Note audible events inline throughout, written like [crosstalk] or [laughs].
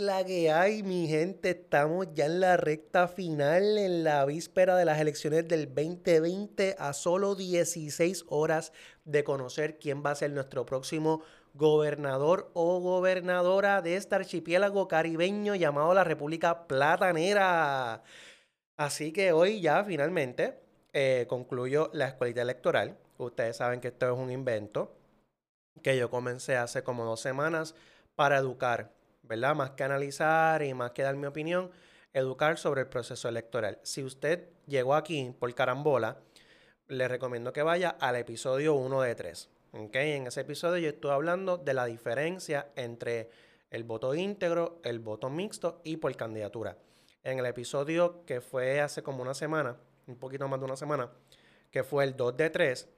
la que hay, mi gente? Estamos ya en la recta final, en la víspera de las elecciones del 2020, a solo 16 horas de conocer quién va a ser nuestro próximo gobernador o gobernadora de este archipiélago caribeño llamado la República Platanera. Así que hoy ya finalmente eh, concluyo la escuelita electoral. Ustedes saben que esto es un invento que yo comencé hace como dos semanas para educar ¿verdad? Más que analizar y más que dar mi opinión, educar sobre el proceso electoral. Si usted llegó aquí por carambola, le recomiendo que vaya al episodio 1 de 3. ¿okay? En ese episodio yo estuve hablando de la diferencia entre el voto íntegro, el voto mixto y por candidatura. En el episodio que fue hace como una semana, un poquito más de una semana, que fue el 2 de 3,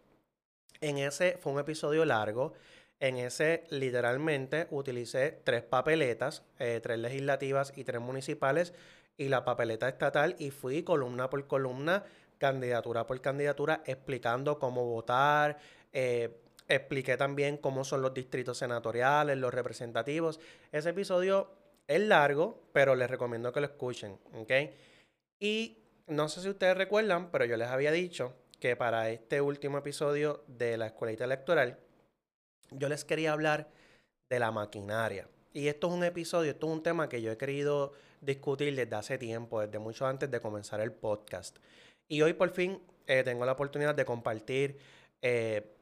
en ese fue un episodio largo en ese literalmente utilicé tres papeletas, eh, tres legislativas y tres municipales y la papeleta estatal y fui columna por columna, candidatura por candidatura, explicando cómo votar. Eh, expliqué también cómo son los distritos senatoriales, los representativos. Ese episodio es largo, pero les recomiendo que lo escuchen. Y no sé si ustedes recuerdan, pero yo les había dicho que para este último episodio de la escuelita electoral, yo les quería hablar de la maquinaria. Y esto es un episodio, esto es un tema que yo he querido discutir desde hace tiempo, desde mucho antes de comenzar el podcast. Y hoy por fin eh, tengo la oportunidad de compartir, eh,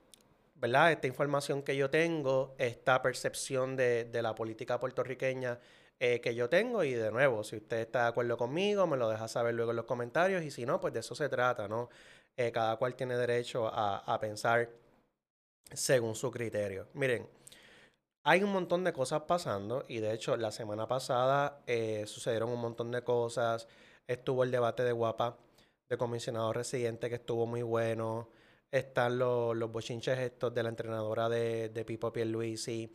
¿verdad? Esta información que yo tengo, esta percepción de, la política puertorriqueña eh, que yo tengo. Y de nuevo, si usted está de acuerdo conmigo, me lo deja saber luego en los comentarios. Y si no, pues de eso se trata, ¿no? cada cual tiene derecho a, a pensar según su criterio. Miren, hay un montón de cosas pasando y de hecho la semana pasada eh, sucedieron un montón de cosas. Estuvo el debate de Guapa de comisionado residente que estuvo muy bueno. Están los, los bochinches estos de la entrenadora de, de Pipo Pierluisi.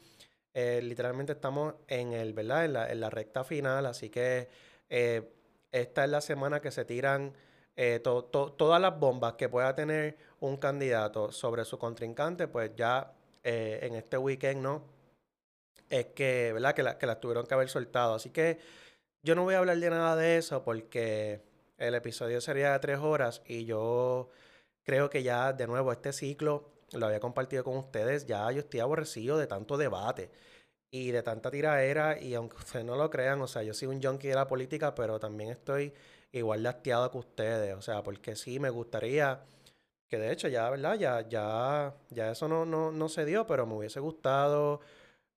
Eh, literalmente estamos en el, ¿verdad? En la, en la recta final, así que eh, esta es la semana que se tiran eh, todas las bombas que pueda tener un candidato sobre su contrincante, pues ya eh, en este weekend, ¿no? Es que, ¿verdad? Que, la, que las tuvieron que haber soltado. Así que yo no voy a hablar de nada de eso porque el episodio sería de tres horas y yo creo que ya, de nuevo, este ciclo lo había compartido con ustedes. Ya yo estoy aborrecido de tanto debate y de tanta tiraera y aunque ustedes no lo crean, o sea, yo soy un junkie de la política, pero también estoy igual de que ustedes. O sea, porque sí me gustaría, que de hecho ya, ¿verdad? Ya, ya, ya eso no, no, no se dio, pero me hubiese gustado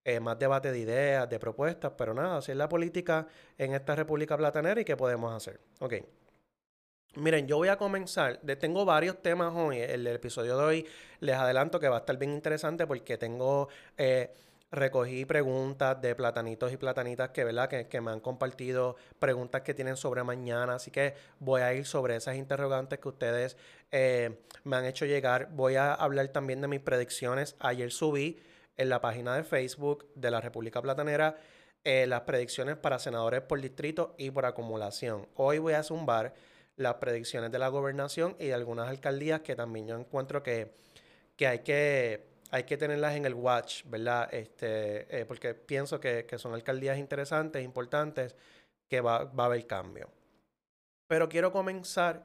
eh, más debate de ideas, de propuestas, pero nada, así es la política en esta República Platanera y qué podemos hacer. Ok. Miren, yo voy a comenzar. tengo varios temas hoy. El, el, episodio de hoy les adelanto que va a estar bien interesante porque tengo eh, recogí preguntas de platanitos y platanitas que, ¿verdad? Que, me han compartido preguntas que tienen sobre mañana. Así que voy a ir sobre esas interrogantes que ustedes eh, me han hecho llegar. Voy a hablar también de mis predicciones. Ayer subí en la página de Facebook de la República Platanera eh, las predicciones para senadores por distrito y por acumulación. Hoy voy a zumbar las predicciones de la gobernación y de algunas alcaldías que también yo encuentro que, que hay que hay que tenerlas en el watch, ¿verdad? Este, eh, porque pienso que, son alcaldías interesantes, importantes, que va, va, a haber cambio. Pero quiero comenzar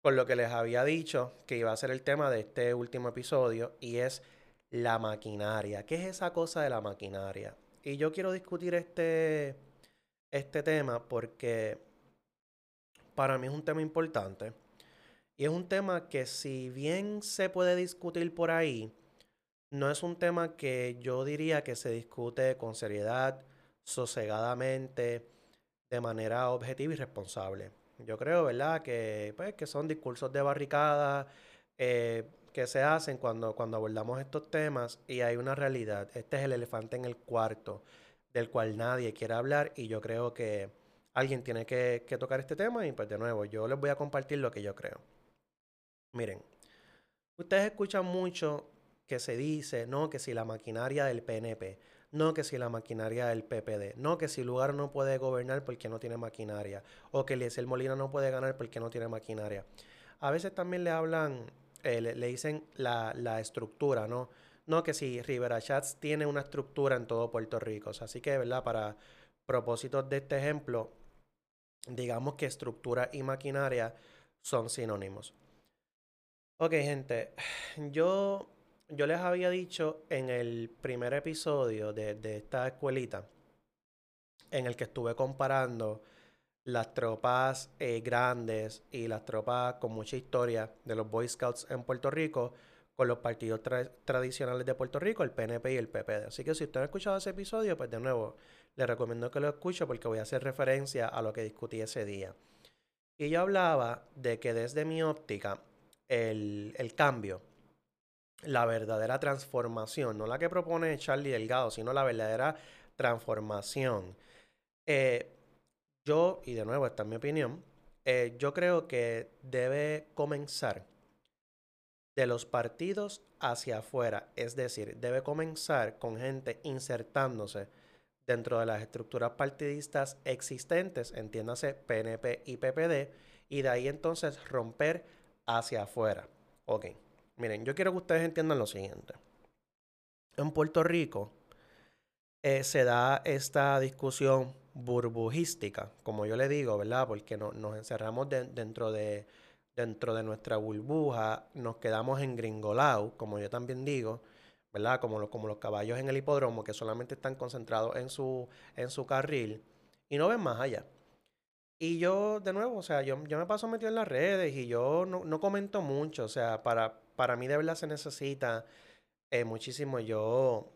con lo que les había dicho, que iba a ser el tema de este último episodio, y es la maquinaria. ¿Qué es esa cosa de la maquinaria? Y yo quiero discutir este, este tema porque para mí es un tema importante. Y es un tema que si bien se puede discutir por ahí, no es un tema que yo diría que se discute con seriedad, sosegadamente, de manera objetiva y responsable. Yo creo, ¿verdad?, que, pues, que son discursos de barricada eh, que se hacen cuando, cuando abordamos estos temas y hay una realidad. Este es el elefante en el cuarto del cual nadie quiere hablar y yo creo que alguien tiene que, que tocar este tema y pues de nuevo, yo les voy a compartir lo que yo creo. Miren, ustedes escuchan mucho que se dice, no, que si la maquinaria del PNP, no que si la maquinaria del PPD, no que si Lugar no puede gobernar porque no tiene maquinaria, o que Eliezer Molina no puede ganar porque no tiene maquinaria. A veces también le hablan, eh, le, dicen la, la, estructura, ¿no? No que si Rivera Chats tiene una estructura en todo Puerto Rico. así que, ¿verdad? Para, propósitos de este ejemplo, digamos que estructura y maquinaria son sinónimos. Ok, gente, yo, yo les había dicho en el primer episodio de, de esta escuelita, en el que estuve comparando las tropas eh, grandes y las tropas con mucha historia de los Boy Scouts en Puerto Rico con los partidos tradicionales de Puerto Rico, el PNP y el PPD. Así que si usted ha escuchado ese episodio, pues de nuevo, le recomiendo que lo escuche porque voy a hacer referencia a lo que discutí ese día. Y yo hablaba de que desde mi óptica, el, cambio, la verdadera transformación, no la que propone Charlie Delgado, sino la verdadera transformación, eh, yo, y de nuevo, esta es mi opinión, eh, yo creo que debe comenzar de los partidos hacia afuera, es decir, debe comenzar con gente insertándose dentro de las estructuras partidistas existentes, entiéndase PNP y PPD, y de ahí entonces romper hacia afuera. Ok, miren, yo quiero que ustedes entiendan lo siguiente. En Puerto Rico eh, se da esta discusión burbujística, como yo le digo, ¿verdad? Porque no, nos encerramos dentro, de, dentro de nuestra burbuja, nos quedamos en gringolao, como yo también digo, ¿verdad? Como, como los caballos en el hipódromo que solamente están concentrados en su, en su carril y no ven más allá. Y yo, de nuevo, o sea, yo, yo me paso metido en las redes y yo no, no comento mucho, o sea, para, para mí de verdad se necesita eh, muchísimo yo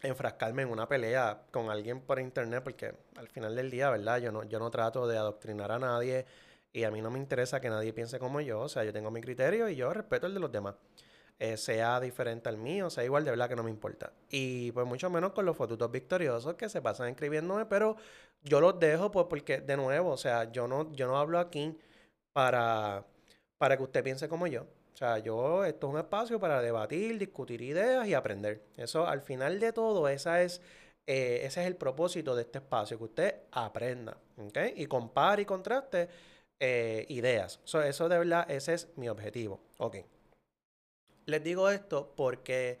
enfrascarme en una pelea con alguien por internet, porque al final del día, ¿verdad? Yo no, yo no trato de adoctrinar a nadie y a mí no me interesa que nadie piense como yo, o sea, yo tengo mi criterio y yo respeto el de los demás. Eh, sea diferente al mío, sea igual, de verdad que no me importa. Y pues mucho menos con los fotutos victoriosos que se pasan escribiéndome, pero yo los dejo pues porque, de nuevo, o sea, yo no, yo no hablo aquí para, para que usted piense como yo. O sea, yo, esto es un espacio para debatir, discutir ideas y aprender. Eso, al final de todo, esa es, eh, ese es el propósito de este espacio, que usted aprenda, ¿ok? Y compare y contraste eh, ideas. eso de verdad, ese es mi objetivo, ¿ok? Les digo esto porque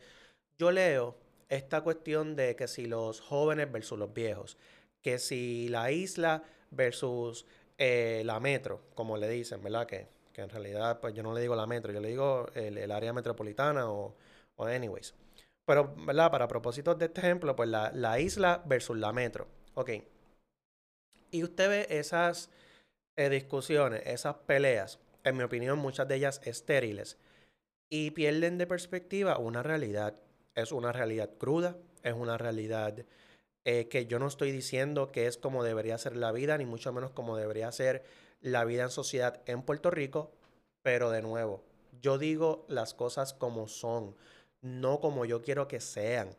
yo leo esta cuestión de que si los jóvenes versus los viejos, que si la isla versus eh, la metro, como le dicen, ¿verdad? Que en realidad pues yo no le digo la metro, yo le digo el, área metropolitana o, anyways. Pero, ¿verdad? Para propósitos de este ejemplo, pues la, isla versus la metro. Ok. Y usted ve esas eh, discusiones, esas peleas, en mi opinión, muchas de ellas estériles, y pierden de perspectiva una realidad. Es una realidad cruda, es una realidad eh, que yo no estoy diciendo que es como debería ser la vida, ni mucho menos como debería ser la vida en sociedad en Puerto Rico, pero de nuevo, yo digo las cosas como son, no como yo quiero que sean.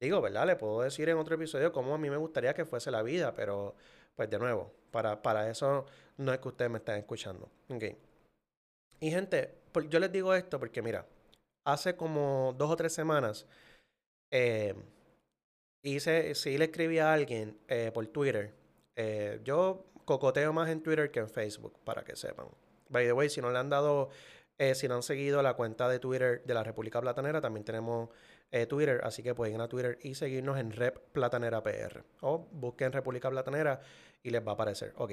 Digo, ¿verdad? Le puedo decir en otro episodio cómo a mí me gustaría que fuese la vida, pero pues de nuevo, para, para eso no es que ustedes me estén escuchando. Okay. Y gente, yo les digo esto porque mira, hace como dos o tres semanas eh, hice, sí le escribí a alguien eh, por Twitter. Eh, yo cocoteo más en Twitter que en Facebook, para que sepan. By the way, si no le han dado, eh, si no han seguido la cuenta de Twitter de la República Platanera, también tenemos eh, Twitter, así que pueden ir a Twitter y seguirnos en Rep Platanera PR. O busquen República Platanera y les va a aparecer. Ok.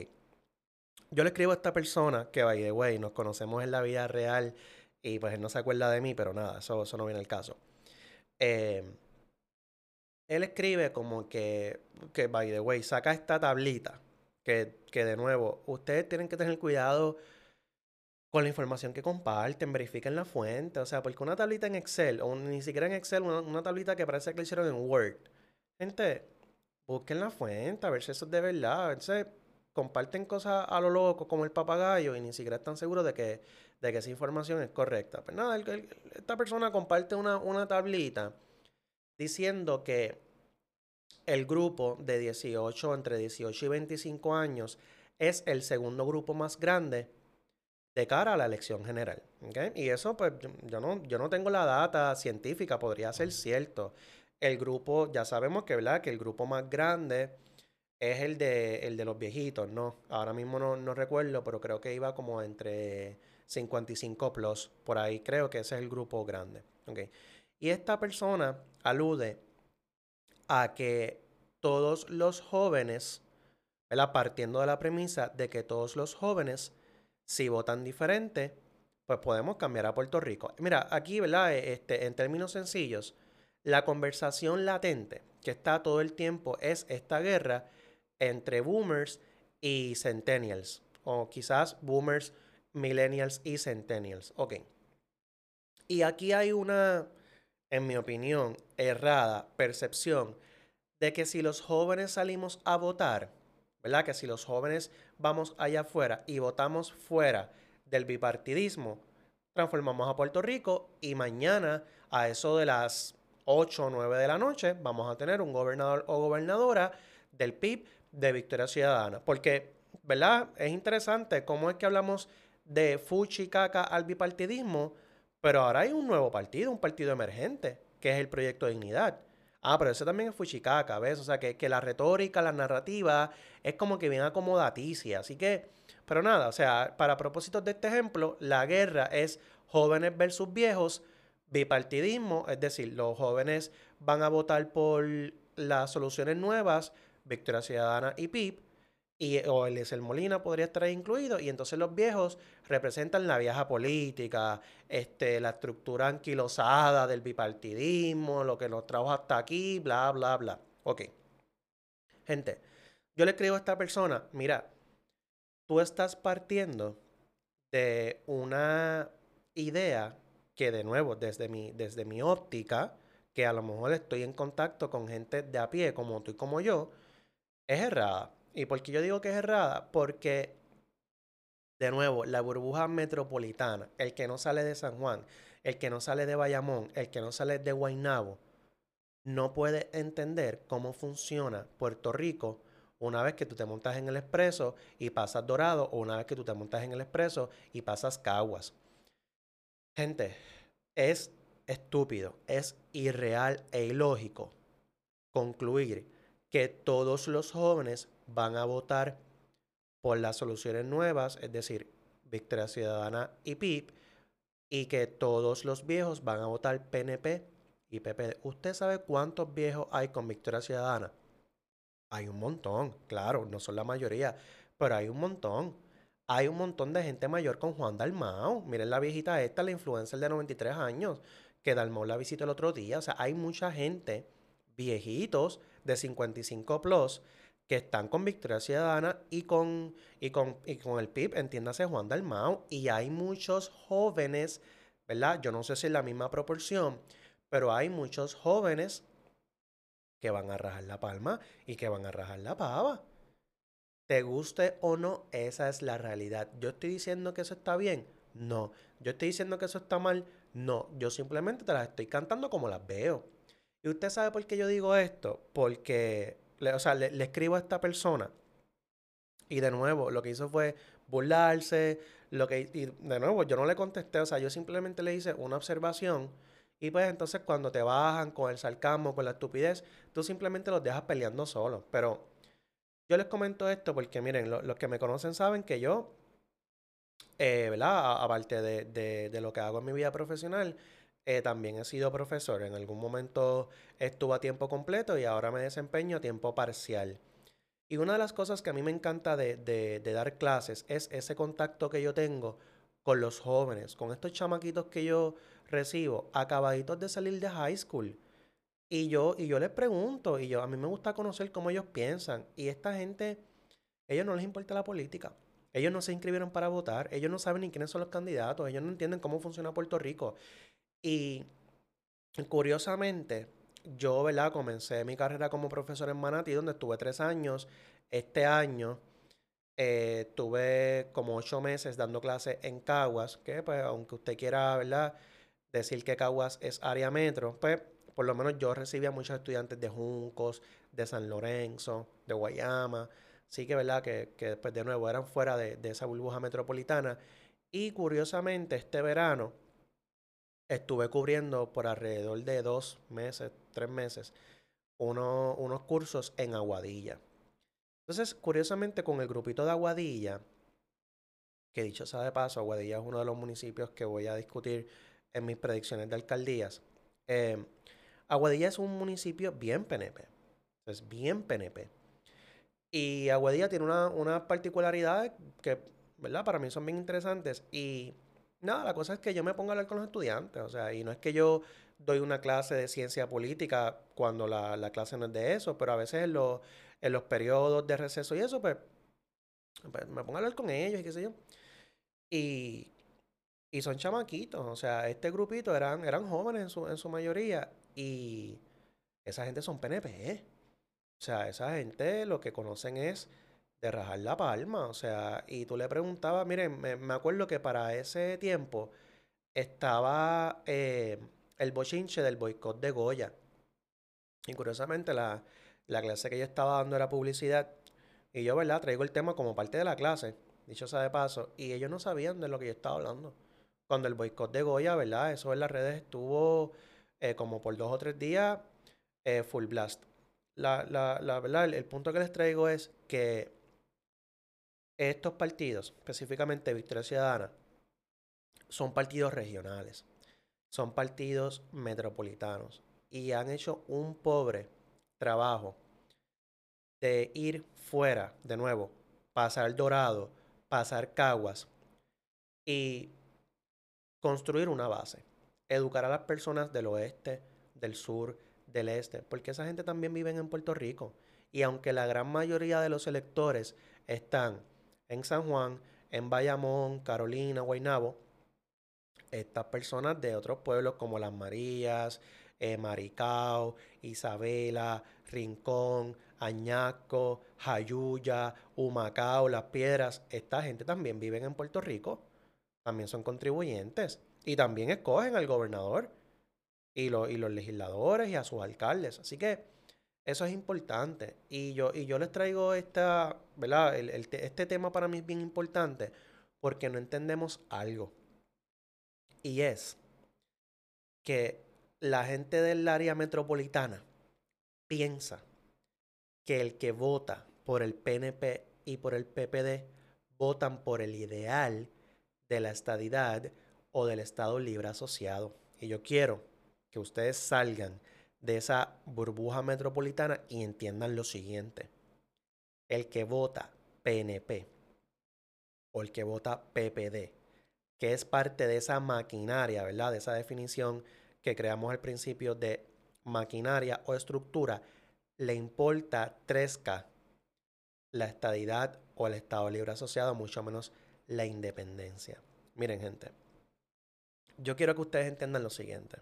Yo le escribo a esta persona que, by the way, nos conocemos en la vida real y pues él no se acuerda de mí, pero nada, eso, eso no viene al caso. Eh, él escribe como que, que, by the way, saca esta tablita que, de nuevo, ustedes tienen que tener cuidado con la información que comparten, verifiquen la fuente, o sea, porque una tablita en Excel, o ni siquiera en Excel, una, tablita que parece que la hicieron en Word, gente, busquen la fuente, a ver si eso es de verdad, a veces comparten cosas a lo loco como el papagayo y ni siquiera están seguros de que, de que esa información es correcta. Pues nada, esta persona comparte una, una tablita diciendo que el grupo de 18, entre 18 y 25 años, es el segundo grupo más grande de cara a la elección general. Y eso, pues, yo no, yo no tengo la data científica, podría ser cierto. El grupo, ya sabemos que, ¿verdad? Que el grupo más grande es el de, el de los viejitos, ¿no? Ahora mismo no, no recuerdo, pero creo que iba como entre 55 plus, por ahí creo que ese es el grupo grande. Y esta persona alude a que todos los jóvenes, partiendo de la premisa de que todos los jóvenes, si votan diferente, pues podemos cambiar a Puerto Rico. Mira, aquí, ¿verdad? E, este, en términos sencillos, la conversación latente que está todo el tiempo es esta guerra entre boomers y centennials, o quizás boomers, millennials y centennials. Ok. Y aquí hay una, en mi opinión, errada percepción de que si los jóvenes salimos a votar, ¿verdad? Que si los jóvenes vamos allá afuera y votamos fuera del bipartidismo, transformamos a Puerto Rico y mañana a eso de las 8 o 9 de la noche vamos a tener un gobernador o gobernadora del PIB de Victoria Ciudadana. Porque, ¿verdad? Es interesante cómo es que hablamos de fuchi caca al bipartidismo, pero ahora hay un nuevo partido, un partido emergente, que es el Proyecto Dignidad. Ah, pero ese también es fuchicaca, ¿ves? O sea, que, que la retórica, la narrativa es como que bien acomodaticia. Así que pero nada, o sea, para propósitos de este ejemplo, la guerra es jóvenes versus viejos, bipartidismo, es decir, los jóvenes van a votar por las soluciones nuevas, Victoria Ciudadana y PIP, y, o el Molina podría estar incluido, y entonces los viejos representan la vieja política, este, la estructura anquilosada del bipartidismo, lo que nos trajo hasta aquí, bla, bla, bla. Ok. Gente, yo le escribo a esta persona, mira, tú estás partiendo de una idea que de nuevo, desde mi, desde mi óptica, que a lo mejor estoy en contacto con gente de a pie como tú y como yo, es errada. ¿Y por qué yo digo que es errada? Porque, de nuevo, la burbuja metropolitana, el que no sale de San Juan, el que no sale de Bayamón, el que no sale de Guaynabo, no puede entender cómo funciona Puerto Rico una vez que tú te montas en el expreso y pasas Dorado o una vez que tú te montas en el expreso y pasas Caguas. Gente, es estúpido, es irreal e ilógico concluir que todos los jóvenes van a votar por las soluciones nuevas, es decir, Victoria Ciudadana y PIP, y que todos los viejos van a votar PNP y PP. ¿Usted sabe cuántos viejos hay con Victoria Ciudadana? Hay un montón, claro, no son la mayoría, pero hay un montón. Hay un montón de gente mayor con Juan Dalmao. Miren la viejita esta, la influencer de 93 años, que Dalmao la visitó el otro día. O sea, hay mucha gente, viejitos de 55 plus, que están con Victoria Ciudadana y con, y con, y con el PIB, entiéndase Juan Dalmao. Y hay muchos jóvenes, ¿verdad? Yo no sé si es la misma proporción, pero hay muchos jóvenes que van a rajar la palma y que van a rajar la pava. Te guste o no, esa es la realidad. Yo estoy diciendo que eso está bien. No. Yo estoy diciendo que eso está mal. No. Yo simplemente te las estoy cantando como las veo. Y usted sabe por qué yo digo esto. Porque, le, o sea, le, escribo a esta persona. Y de nuevo, lo que hizo fue burlarse. Lo que, y de nuevo, yo no le contesté. O sea, yo simplemente le hice una observación y pues entonces cuando te bajan con el sarcasmo, con la estupidez, tú simplemente los dejas peleando solos. Pero yo les comento esto porque miren, los que me conocen saben que yo, eh, ¿verdad? aparte de, lo que hago en mi vida profesional, eh, también he sido profesor. En algún momento estuve a tiempo completo y ahora me desempeño a tiempo parcial. Y una de las cosas que a mí me encanta de, de dar clases es ese contacto que yo tengo con los jóvenes, con estos chamaquitos que yo recibo acabaditos de salir de high school. Y yo, y yo les pregunto, y yo, a mí me gusta conocer cómo ellos piensan. Y esta gente, ellos no les importa la política. Ellos no se inscribieron para votar. Ellos no saben ni quiénes son los candidatos. Ellos no entienden cómo funciona Puerto Rico. Y curiosamente, yo, ¿verdad? Comencé mi carrera como profesor en Manatí, donde estuve tres años. Este año eh, tuve como ocho meses dando clases en Caguas, que pues, aunque usted quiera, ¿verdad? decir que Caguas es área metro, pues por lo menos yo recibía muchos estudiantes de Juncos, de San Lorenzo, de Guayama, sí que verdad que, que después de nuevo eran fuera de, esa burbuja metropolitana. Y curiosamente este verano estuve cubriendo por alrededor de dos meses, tres meses, unos cursos en Aguadilla. Entonces, curiosamente, con el grupito de Aguadilla, que dicho sea de paso, Aguadilla es uno de los municipios que voy a discutir en mis predicciones de alcaldías. Eh, Aguadilla es un municipio bien PNP. Es bien PNP. Y Aguadilla tiene una, una particularidad que, ¿verdad? Para mí son bien interesantes. Y nada, la cosa es que yo me pongo a hablar con los estudiantes. O sea, y no es que yo doy una clase de ciencia política cuando la, la clase no es de eso, pero a veces en, los, en los periodos de receso y eso, pues, pues, me pongo a hablar con ellos y qué sé yo. Y, y son chamaquitos, o sea, este grupito eran, eran jóvenes en su, en su mayoría y esa gente son PNP. O sea, esa gente lo que conocen es de rajar la palma, o sea, y tú le preguntabas, miren, me, acuerdo que para ese tiempo estaba eh, el bochinche del boicot de Goya. Y curiosamente la, la clase que yo estaba dando era publicidad y yo, ¿verdad? Traigo el tema como parte de la clase, dicho sea de paso, y ellos no sabían de lo que yo estaba hablando. Cuando el boicot de Goya, ¿verdad? Eso en las redes estuvo eh, como por dos o tres días eh, full blast. La, la, la verdad, el, punto que les traigo es que estos partidos, específicamente Victoria Ciudadana, son partidos regionales, son partidos metropolitanos y han hecho un pobre trabajo de ir fuera, de nuevo, pasar Dorado, pasar Caguas y construir una base. Educar a las personas del oeste, del sur, del este, porque esa gente también vive en Puerto Rico. Y aunque la gran mayoría de los electores están en San Juan, en Bayamón, Carolina, Guaynabo, estas personas de otros pueblos como Las Marías, eh, Maricao, Isabela, Rincón, Añasco, Jayuya, Humacao, Las Piedras, esta gente también viven en Puerto Rico, también son contribuyentes y también escogen al gobernador y, y los legisladores y a sus alcaldes. Así que eso es importante. Y yo, y yo les traigo esta, ¿verdad? este tema para mí es bien importante porque no entendemos algo. Y es que la gente del área metropolitana piensa que el que vota por el PNP y por el PPD votan por el ideal de la estadidad o del Estado Libre Asociado. Y yo quiero que ustedes salgan de esa burbuja metropolitana y entiendan lo siguiente. El que vota PNP o el que vota PPD, que es parte de esa maquinaria, ¿verdad? De esa definición que creamos al principio de maquinaria o estructura, le importa 3K la estadidad o el Estado Libre Asociado, mucho menos la independencia. Miren, gente, yo quiero que ustedes entiendan lo siguiente.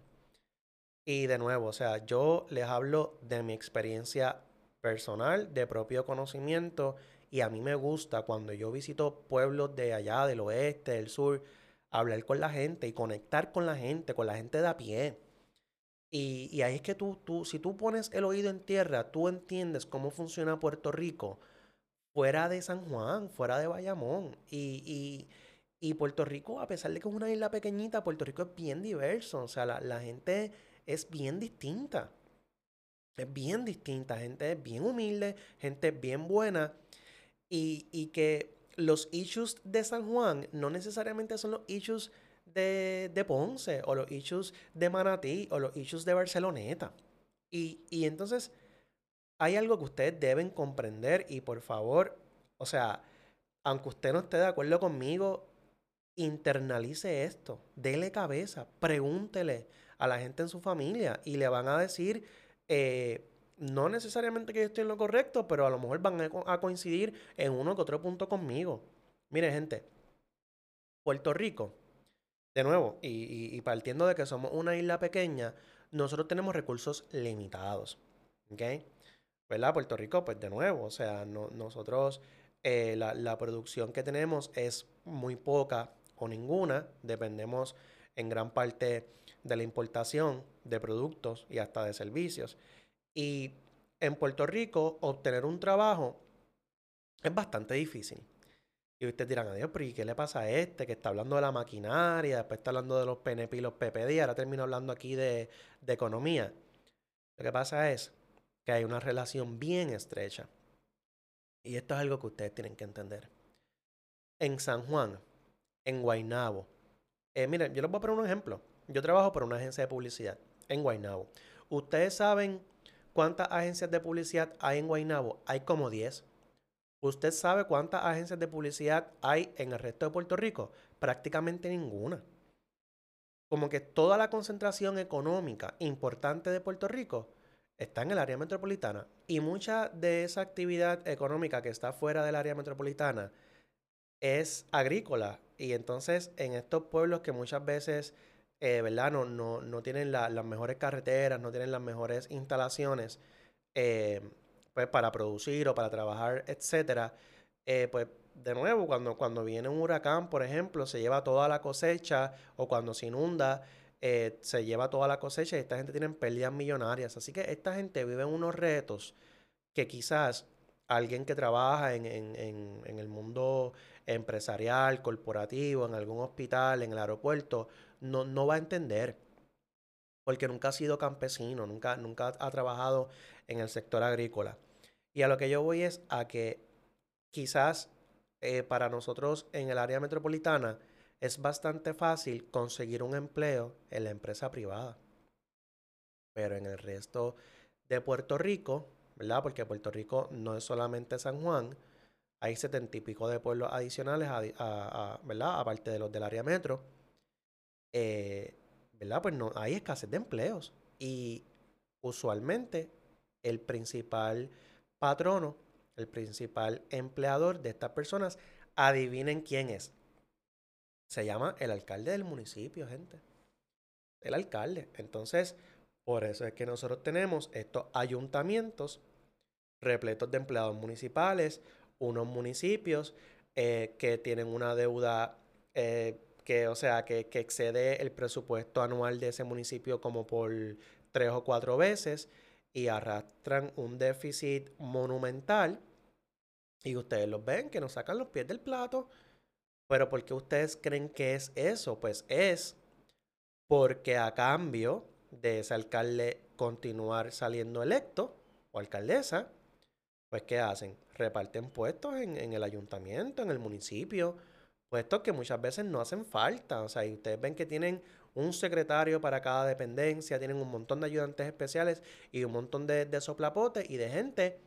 Y de nuevo, o sea, yo les hablo de mi experiencia personal, de propio conocimiento, y a mí me gusta cuando yo visito pueblos de allá, del oeste, del sur, hablar con la gente y conectar con la gente, con la gente de a pie. Y, ahí es que tú, tú, si tú pones el oído en tierra, tú entiendes cómo funciona Puerto Rico fuera de San Juan, fuera de Bayamón. Y, y, Puerto Rico, a pesar de que es una isla pequeñita, Puerto Rico es bien diverso. O sea, la, la gente es bien distinta. Es bien distinta. Gente es bien humilde, gente bien buena. Y, y que los issues de San Juan no necesariamente son los issues de, de Ponce o los issues de Manatí o los issues de Barceloneta. Y, y entonces hay algo que ustedes deben comprender y por favor, o sea, aunque usted no esté de acuerdo conmigo, internalice esto, dele cabeza, pregúntele a la gente en su familia y le van a decir, eh, no necesariamente que yo estoy en lo correcto, pero a lo mejor van a coincidir en uno que otro punto conmigo. Mire, gente, Puerto Rico, de nuevo, y, partiendo de que somos una isla pequeña, nosotros tenemos recursos limitados. ¿Ok? ¿Verdad? Puerto Rico, pues de nuevo, o sea, nosotros, eh, la, la producción que tenemos es muy poca o ninguna, dependemos en gran parte de la importación de productos y hasta de servicios. Y en Puerto Rico, obtener un trabajo es bastante difícil. Y ustedes dirán, adiós, pero ¿y qué le pasa a este que está hablando de la maquinaria, después está hablando de los PNP y los PPD, ahora termina hablando aquí de, de economía? Lo que pasa es que hay una relación bien estrecha. Y esto es algo que ustedes tienen que entender. En San Juan, en Guaynabo, eh, miren, yo les voy a poner un ejemplo. Yo trabajo por una agencia de publicidad en Guaynabo. Ustedes saben ¿Cuántas agencias de publicidad hay en Guaynabo? Hay como 10. ¿Usted sabe cuántas agencias de publicidad hay en el resto de Puerto Rico? Prácticamente ninguna. Como que toda la concentración económica importante de Puerto Rico está en el área metropolitana. Y mucha de esa actividad económica que está fuera del área metropolitana es agrícola. Y entonces en estos pueblos que muchas veces, eh, ¿verdad? No, no, tienen las mejores carreteras, no tienen las mejores instalaciones, eh, pues para producir o para trabajar, etcétera, eh, pues de nuevo, cuando, cuando viene un huracán, por ejemplo, se lleva toda la cosecha o cuando se inunda, eh, se lleva toda la cosecha y esta gente tiene pérdidas millonarias. Así que esta gente vive unos retos que quizás alguien que trabaja en, el mundo empresarial, corporativo, en algún hospital, en el aeropuerto, no, no va a entender. Porque nunca ha sido campesino, nunca, nunca ha trabajado en el sector agrícola. Y a lo que yo voy es a que quizás eh, para nosotros en el área metropolitana es bastante fácil conseguir un empleo en la empresa privada. Pero en el resto de Puerto Rico, ¿verdad? Porque Puerto Rico no es solamente San Juan, hay setenta y pico de pueblos adicionales, ¿verdad? Aparte de los del área metro. Eh, ¿Verdad? Pues no, hay escasez de empleos. Y usualmente el principal patrono, el principal empleador de estas personas, adivinen quién es. Se llama el alcalde del municipio, gente. El alcalde. Entonces, por eso es que nosotros tenemos estos ayuntamientos repletos de empleados municipales, unos municipios eh, que tienen una deuda eh, que, o sea, que, que, excede el presupuesto anual de ese municipio como por tres o cuatro veces y arrastran un déficit monumental. Y ustedes los ven que nos sacan los pies del plato pero ¿por qué ustedes creen que es eso? Pues es porque a cambio de ese alcalde continuar saliendo electo o alcaldesa, pues ¿qué hacen? Reparten puestos en, el ayuntamiento, en el municipio, puestos que muchas veces no hacen falta. O sea, y ustedes ven que tienen un secretario para cada dependencia, tienen un montón de ayudantes especiales y un montón de, de soplapotes y de gente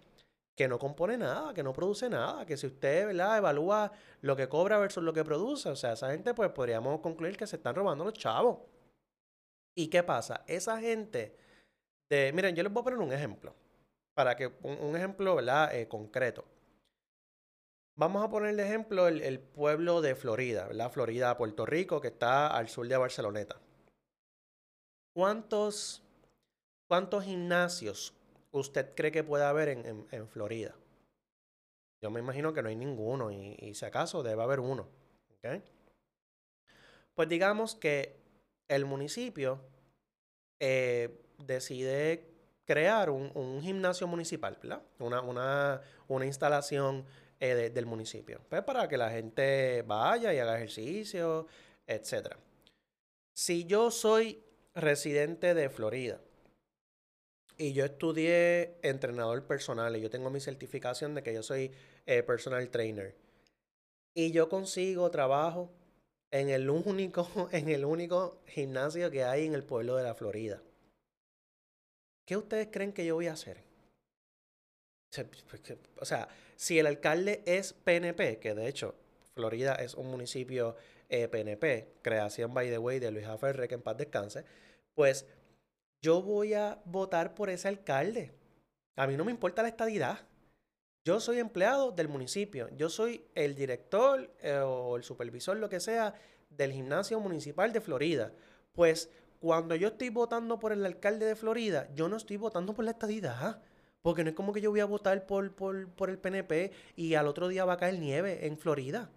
que no compone nada, que no produce nada, que si usted ¿verdad? evalúa lo que cobra versus lo que produce, o sea, esa gente pues podríamos concluir que se están robando los chavos. ¿Y qué pasa? Esa gente de, miren, yo les voy a poner un ejemplo, para que un, ejemplo ¿verdad? Eh, concreto. Vamos a poner de ejemplo el, pueblo de Florida, ¿verdad? Florida, Puerto Rico, que está al sur de Barceloneta. ¿Cuántos, cuántos gimnasios usted cree que puede haber en, Florida? Yo me imagino que no hay ninguno y, si acaso debe haber uno. Pues digamos que el municipio eh, decide crear un, gimnasio municipal, ¿verdad? Una, una, una instalación eh, del municipio, pues para que la gente vaya y haga ejercicio, etc. Si yo soy residente de Florida y yo estudié entrenador personal y yo tengo mi certificación de que yo soy eh, personal trainer. Y yo consigo trabajo en el único, [laughs] en el único gimnasio que hay en el pueblo de la Florida. ¿Qué ustedes creen que yo voy a hacer? O sea, si el alcalde es PNP, que de hecho Florida es un municipio PNP, eh, creación by the way de Luis Aferre, que en paz descanse, pues yo voy a votar por ese alcalde. A mí no me importa la estadidad. Yo soy empleado del municipio. Yo soy el director eh, o el supervisor, lo que sea, del gimnasio municipal de Florida. Pues cuando yo estoy votando por el alcalde de Florida, yo no estoy votando por la estadidad. Porque no es como que yo voy a votar por, por, por el PNP y al otro día va a caer nieve en Florida.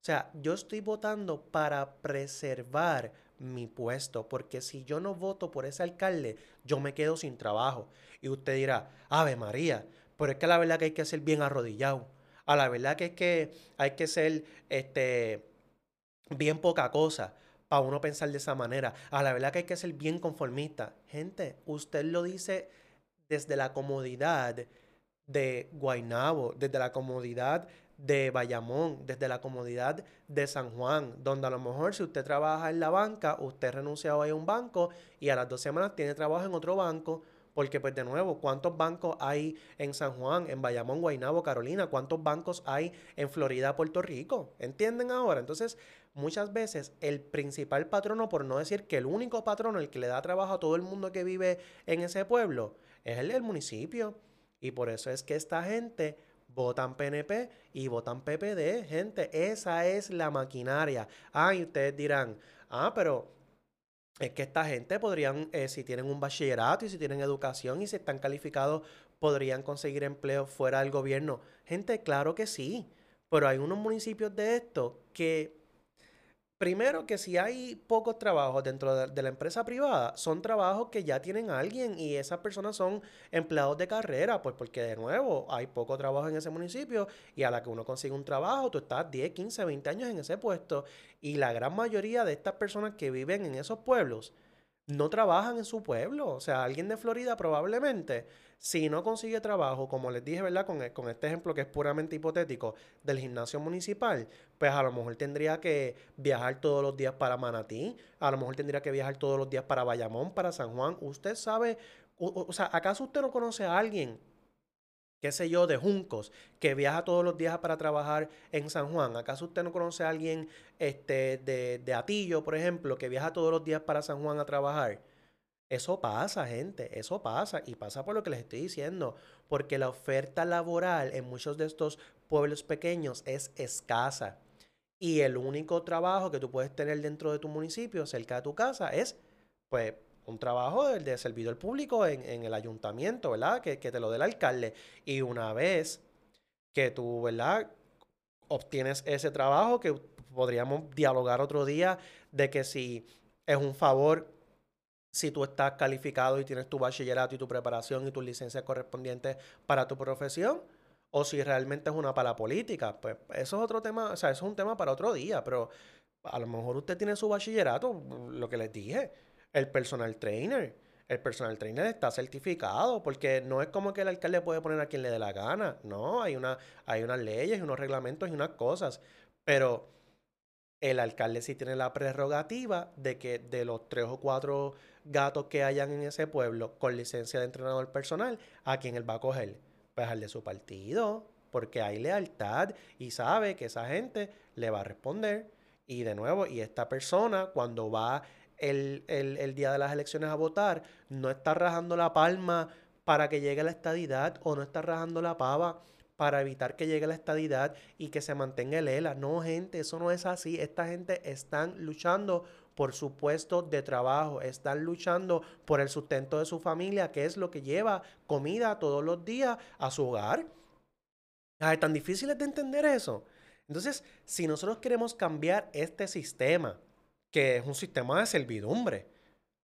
O sea, yo estoy votando para preservar mi puesto, porque si yo no voto por ese alcalde, yo me quedo sin trabajo. Y usted dirá, Ave María, pero es que la verdad que hay que ser bien arrodillado. A la verdad que es que hay que ser este, bien poca cosa para uno pensar de esa manera. A la verdad que hay que ser bien conformista. Gente, usted lo dice desde la comodidad de Guainabo, desde la comodidad de Bayamón, desde la comodidad de San Juan, donde a lo mejor si usted trabaja en la banca, usted renuncia hoy a un banco y a las dos semanas tiene trabajo en otro banco, Porque, pues, de nuevo, ¿cuántos bancos hay en San Juan, en Bayamón, Guaynabo, Carolina? ¿Cuántos bancos hay en Florida, Puerto Rico? ¿Entienden ahora? Entonces, muchas veces el principal patrono, por no decir que el único patrono, el que le da trabajo a todo el mundo que vive en ese pueblo, es el del municipio. Y por eso es que esta gente votan PNP y votan PPD. Gente, esa es la maquinaria. Ah, y ustedes dirán, ah, pero es que esta gente podrían, eh, si tienen un bachillerato y si tienen educación y si están calificados, podrían conseguir empleo fuera del gobierno. Gente, claro que sí, pero hay unos municipios de estos que Primero que si hay pocos trabajos dentro de, la empresa privada, son trabajos que ya tienen alguien y esas personas son empleados de carrera, pues porque de nuevo hay poco trabajo en ese municipio y a la que uno consigue un trabajo, tú estás 10, 15, 20 años en ese puesto y la gran mayoría de estas personas que viven en esos pueblos no trabajan en su pueblo, o sea, alguien de Florida probablemente si no consigue trabajo, como les dije, ¿verdad? Con, con, este ejemplo que es puramente hipotético del gimnasio municipal, pues a lo mejor tendría que viajar todos los días para Manatí, a lo mejor tendría que viajar todos los días para Bayamón, para San Juan. Usted sabe, o, sea, ¿acaso usted no conoce a alguien qué sé yo, de Juncos, que viaja todos los días para trabajar en San Juan. ¿Acaso usted no conoce a alguien este, de, de Atillo, por ejemplo, que viaja todos los días para San Juan a trabajar? Eso pasa, gente, eso pasa y pasa por lo que les estoy diciendo, porque la oferta laboral en muchos de estos pueblos pequeños es escasa y el único trabajo que tú puedes tener dentro de tu municipio, cerca de tu casa, es pues un trabajo de, de servidor público en, el ayuntamiento, ¿verdad? Que, que te lo dé el alcalde. Y una vez que tú, ¿verdad? Obtienes ese trabajo, que podríamos dialogar otro día de que si es un favor si tú estás calificado y tienes tu bachillerato y tu preparación y tus licencias correspondientes para tu profesión, o si realmente es una para política. Pues eso es otro tema, o sea, eso es un tema para otro día, pero a lo mejor usted tiene su bachillerato, lo que les dije, el personal trainer. El personal trainer está certificado porque no es como que el alcalde puede poner a quien le dé la gana. No, hay, una, hay unas leyes, unos reglamentos y unas cosas. Pero el alcalde sí tiene la prerrogativa de que de los tres o cuatro gatos que hayan en ese pueblo con licencia de entrenador personal, a quien él va a coger. Pues al de su partido, porque hay lealtad y sabe que esa gente le va a responder. Y de nuevo, y esta persona cuando va el, el, día de las elecciones a votar, no está rajando la palma para que llegue la estadidad o no está rajando la pava para evitar que llegue la estadidad y que se mantenga el ELA. No, gente, eso no es así. Esta gente están luchando por su puesto de trabajo, están luchando por el sustento de su familia, que es lo que lleva comida todos los días a su hogar. es tan difícil de entender eso. Entonces, si nosotros queremos cambiar este sistema, que es un sistema de servidumbre,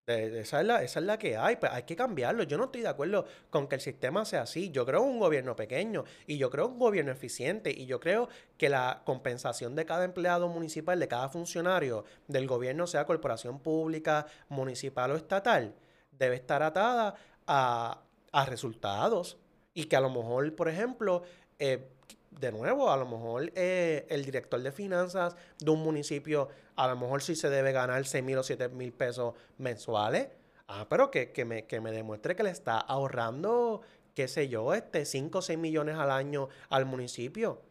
esa es, la, esa es la que hay, pues hay que cambiarlo. Yo no estoy de acuerdo con que el sistema sea así. Yo creo un gobierno pequeño y yo creo un gobierno eficiente y yo creo que la compensación de cada empleado municipal, de cada funcionario del gobierno, sea corporación pública, municipal o estatal, debe estar atada a, a resultados y que a lo mejor, por ejemplo, eh, de nuevo, a lo mejor eh, el director de finanzas de un municipio, a lo mejor sí se debe ganar 6 mil o 7 mil pesos mensuales. Ah, pero que, me, que me demuestre que le está ahorrando, qué sé yo, este 5 o 6 millones al año al municipio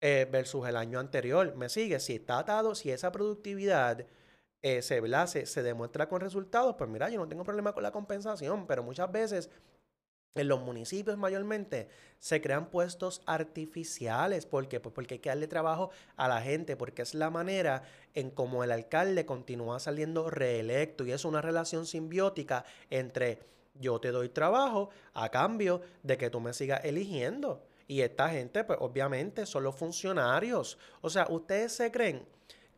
eh, versus el año anterior. ¿Me sigue? Si está atado, si esa productividad eh, se, se, se demuestra con resultados, pues mira, yo no tengo problema con la compensación, pero muchas veces en los municipios mayormente se crean puestos artificiales. ¿Por qué? Pues porque hay que darle trabajo a la gente, porque es la manera en cómo el alcalde continúa saliendo reelecto y es una relación simbiótica entre yo te doy trabajo a cambio de que tú me sigas eligiendo. Y esta gente, pues obviamente son los funcionarios. O sea, ustedes se creen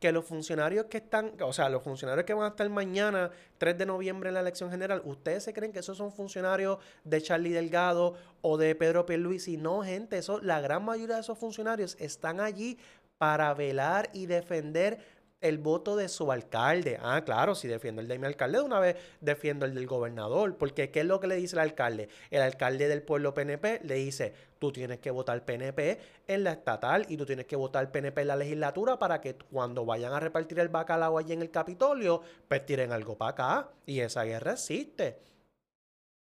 que los funcionarios que están, o sea, los funcionarios que van a estar mañana, 3 de noviembre en la elección general, ¿ustedes se creen que esos son funcionarios de Charlie Delgado o de Pedro Pierluisi? No, gente, eso, la gran mayoría de esos funcionarios están allí para velar y defender el voto de su alcalde. Ah, claro, si defiendo el de mi alcalde, de una vez defiendo el del gobernador. Porque ¿qué es lo que le dice el alcalde? El alcalde del pueblo PNP le dice, tú tienes que votar PNP en la estatal y tú tienes que votar PNP en la legislatura para que cuando vayan a repartir el bacalao allí en el Capitolio, pues tiren algo para acá. Y esa guerra existe.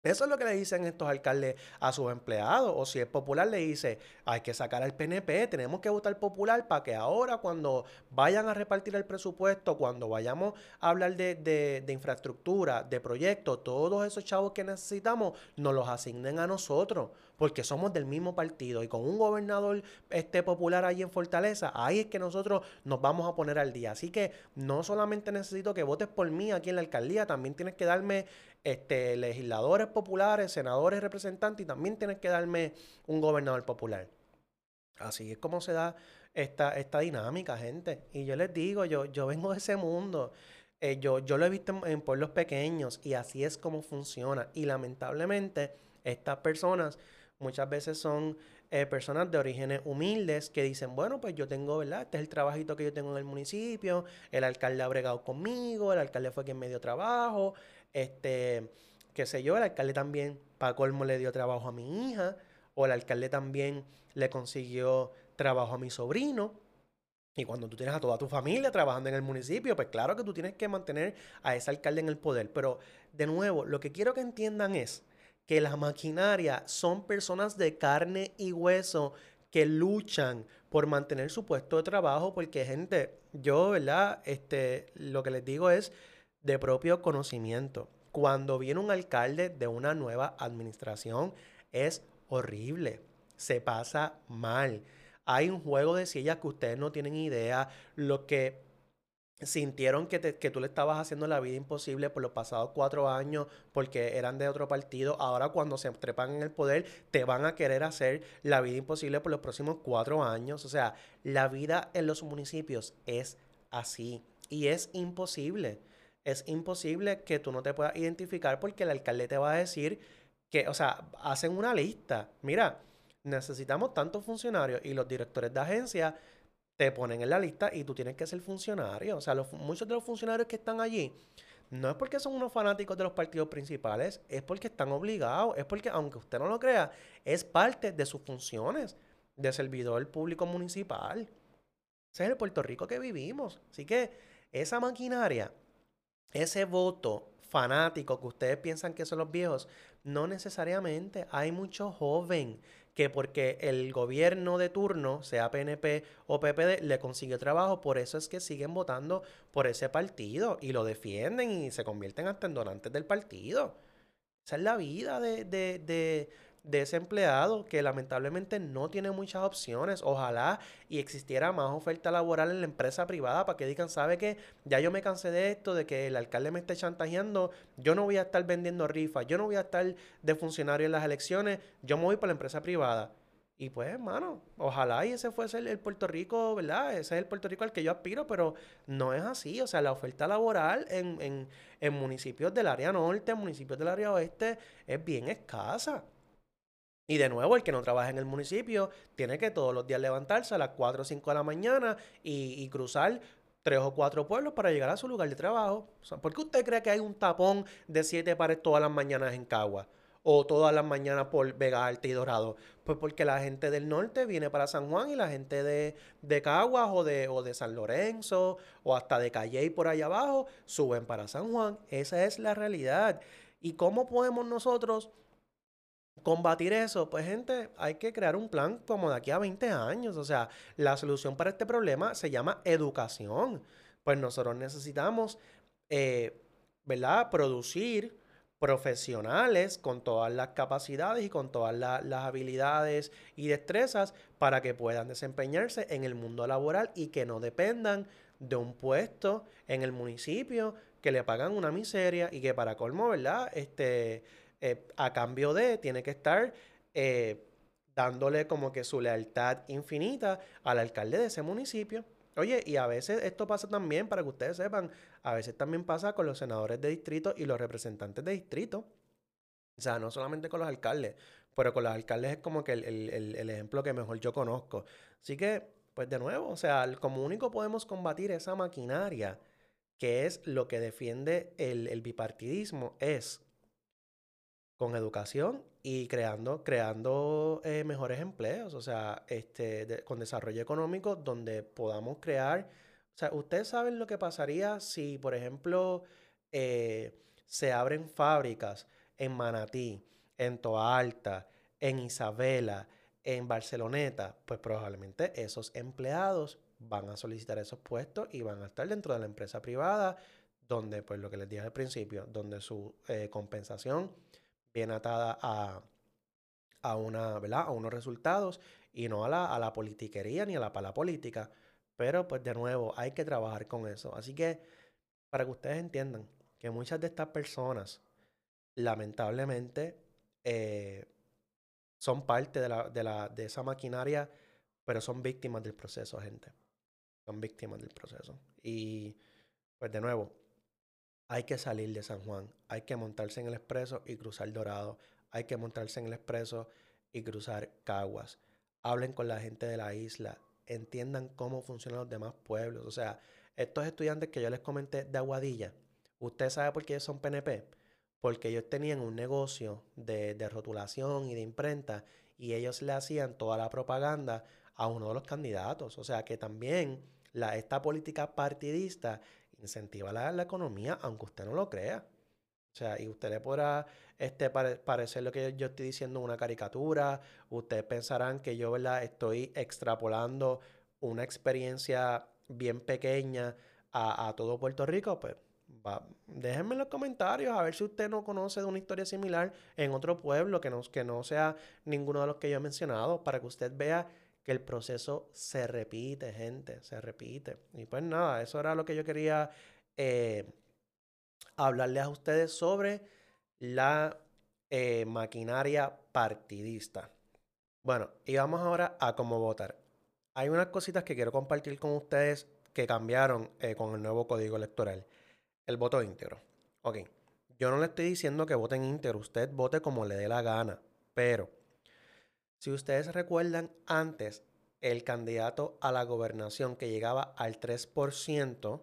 Eso es lo que le dicen estos alcaldes a sus empleados. O si es popular, le dice, hay que sacar al PNP, tenemos que votar popular para que ahora cuando vayan a repartir el presupuesto, cuando vayamos a hablar de, infraestructura, de proyectos, todos esos chavos que necesitamos, nos los asignen a nosotros, porque somos del mismo partido. Y con un gobernador este, popular ahí en Fortaleza, ahí es que nosotros nos vamos a poner al día. Así que no solamente necesito que votes por mí aquí en la alcaldía, también tienes que darme este, legisladores populares, senadores, representantes y también tienes que darme un gobernador popular. Así es como se da esta, esta dinámica, gente. Y yo les digo, yo, yo vengo de ese mundo. Eh, yo, yo lo he visto en, pueblos pequeños y así es como funciona. Y lamentablemente estas personas muchas veces son eh, personas de orígenes humildes que dicen, bueno, pues yo tengo, ¿verdad? Este es el trabajito que yo tengo en el municipio, el alcalde ha bregado conmigo, el alcalde fue quien me dio trabajo, este, qué sé yo, el alcalde también, para colmo, le dio trabajo a mi hija, o el alcalde también le consiguió trabajo a mi sobrino. Y cuando tú tienes a toda tu familia trabajando en el municipio, pues claro que tú tienes que mantener a ese alcalde en el poder. Pero de nuevo, lo que quiero que entiendan es que la maquinaria son personas de carne y hueso que luchan por mantener su puesto de trabajo, porque gente, yo, ¿verdad? Este, lo que les digo es, de propio conocimiento. Cuando viene un alcalde de una nueva administración es horrible, se pasa mal. Hay un juego de sillas que ustedes no tienen idea, lo que sintieron que, que, tú le estabas haciendo la vida imposible por los pasados cuatro años porque eran de otro partido, ahora cuando se trepan en el poder te van a querer hacer la vida imposible por los próximos cuatro años. O sea, la vida en los municipios es así y es imposible es imposible que tú no te puedas identificar porque el alcalde te va a decir que, o sea, hacen una lista. Mira, necesitamos tantos funcionarios y los directores de agencia te ponen en la lista y tú tienes que ser funcionario. O sea, muchos de los funcionarios que están allí no es porque son unos fanáticos de los partidos principales, es porque están obligados, es porque, aunque usted no lo crea, es parte de sus funciones de servidor público municipal. Ese es el Puerto Rico que vivimos. Así que esa maquinaria ese voto fanático que ustedes piensan que son los viejos, no necesariamente. Hay mucho joven que porque el gobierno de turno, sea PNP o PPD, le consiguió trabajo, por eso es que siguen votando por ese partido y lo defienden y se convierten hasta en donantes del partido. Esa es la vida de, de de ese empleado que lamentablemente no tiene muchas opciones. Ojalá y existiera más oferta laboral en la empresa privada para que digan, ¿sabe qué? Ya yo me cansé de esto, de que el alcalde me esté chantajeando, yo no voy a estar vendiendo rifas, yo no voy a estar de funcionario en las elecciones, yo me voy para la empresa privada. Y pues, hermano, ojalá y ese fuese el, Puerto Rico, ¿verdad? Ese es el Puerto Rico al que yo aspiro, pero no es así. O sea, la oferta laboral en, en, en municipios del área norte, en municipios del área oeste, es bien escasa. Y de nuevo, el que no trabaja en el municipio tiene que todos los días levantarse a las 4 o 5 de la mañana y, cruzar tres o cuatro pueblos para llegar a su lugar de trabajo. ¿Por qué usted cree que hay un tapón de siete pares todas las mañanas en Cagua? O todas las mañanas por Vega Alta y Dorado. Pues porque la gente del norte viene para San Juan y la gente de, de Caguas o de, o de San Lorenzo o hasta de Calle y por allá abajo suben para San Juan. Esa es la realidad. ¿Y cómo podemos nosotros combatir eso, pues gente, hay que crear un plan como de aquí a 20 años. O sea, la solución para este problema se llama educación. Pues nosotros necesitamos, eh, ¿verdad? Producir profesionales con todas las capacidades y con todas las habilidades y destrezas para que puedan desempeñarse en el mundo laboral y que no dependan de un puesto en el municipio que le pagan una miseria y que para colmo, ¿verdad? Este, eh, a cambio de, tiene que estar eh, dándole como que su lealtad infinita al alcalde de ese municipio. Oye, y a veces esto pasa también, para que ustedes sepan, a veces también pasa con los senadores de distrito y los representantes de distrito. O sea, no solamente con los alcaldes, pero con los alcaldes es como que el, ejemplo que mejor yo conozco. Así que, pues de nuevo, o sea, como único podemos combatir esa maquinaria, que es lo que defiende el bipartidismo, es con educación y creando, creando eh, mejores empleos, o sea, este, con desarrollo económico donde podamos crear, o sea, ustedes saben lo que pasaría si, por ejemplo, eh, se abren fábricas en Manatí, en Toa Alta, en Isabela, en Barceloneta, pues probablemente esos empleados van a solicitar esos puestos y van a estar dentro de la empresa privada, donde, pues lo que les dije al principio, donde su eh, compensación viene atada a, a, una, ¿verdad? a unos resultados y no a la, a la politiquería ni a la pala política. Pero pues de nuevo, hay que trabajar con eso. Así que para que ustedes entiendan que muchas de estas personas, lamentablemente, eh, son parte de, la, de, la, de esa maquinaria, pero son víctimas del proceso, gente. Son víctimas del proceso. Y pues de nuevo, hay que salir de San Juan, hay que montarse en el expreso y cruzar Dorado, hay que montarse en el expreso y cruzar Caguas. Hablen con la gente de la isla, entiendan cómo funcionan los demás pueblos. O sea, estos estudiantes que yo les comenté de Aguadilla, ¿usted sabe por qué ellos son PNP? Porque ellos tenían un negocio de, de rotulación y de imprenta y ellos le hacían toda la propaganda a uno de los candidatos. O sea que también la, esta política partidista incentiva la, economía, aunque usted no lo crea. O sea, y usted le podrá este, parecer lo que yo estoy diciendo una caricatura. Ustedes pensarán que yo ¿verdad? estoy extrapolando una experiencia bien pequeña a, todo Puerto Rico. Pues déjenme en los comentarios a ver si usted no conoce de una historia similar en otro pueblo que no, que no sea ninguno de los que yo he mencionado para que usted vea que el proceso se repite, gente, se repite. Y pues nada, eso era lo que yo quería eh, hablarles a ustedes sobre la eh, maquinaria partidista. Bueno, y vamos ahora a cómo votar. Hay unas cositas que quiero compartir con ustedes que cambiaron eh, con el nuevo código electoral. El voto íntegro. Ok, yo no le estoy diciendo que voten íntegro, usted vote como le dé la gana, pero si ustedes recuerdan antes, el candidato a la gobernación que llegaba al 3%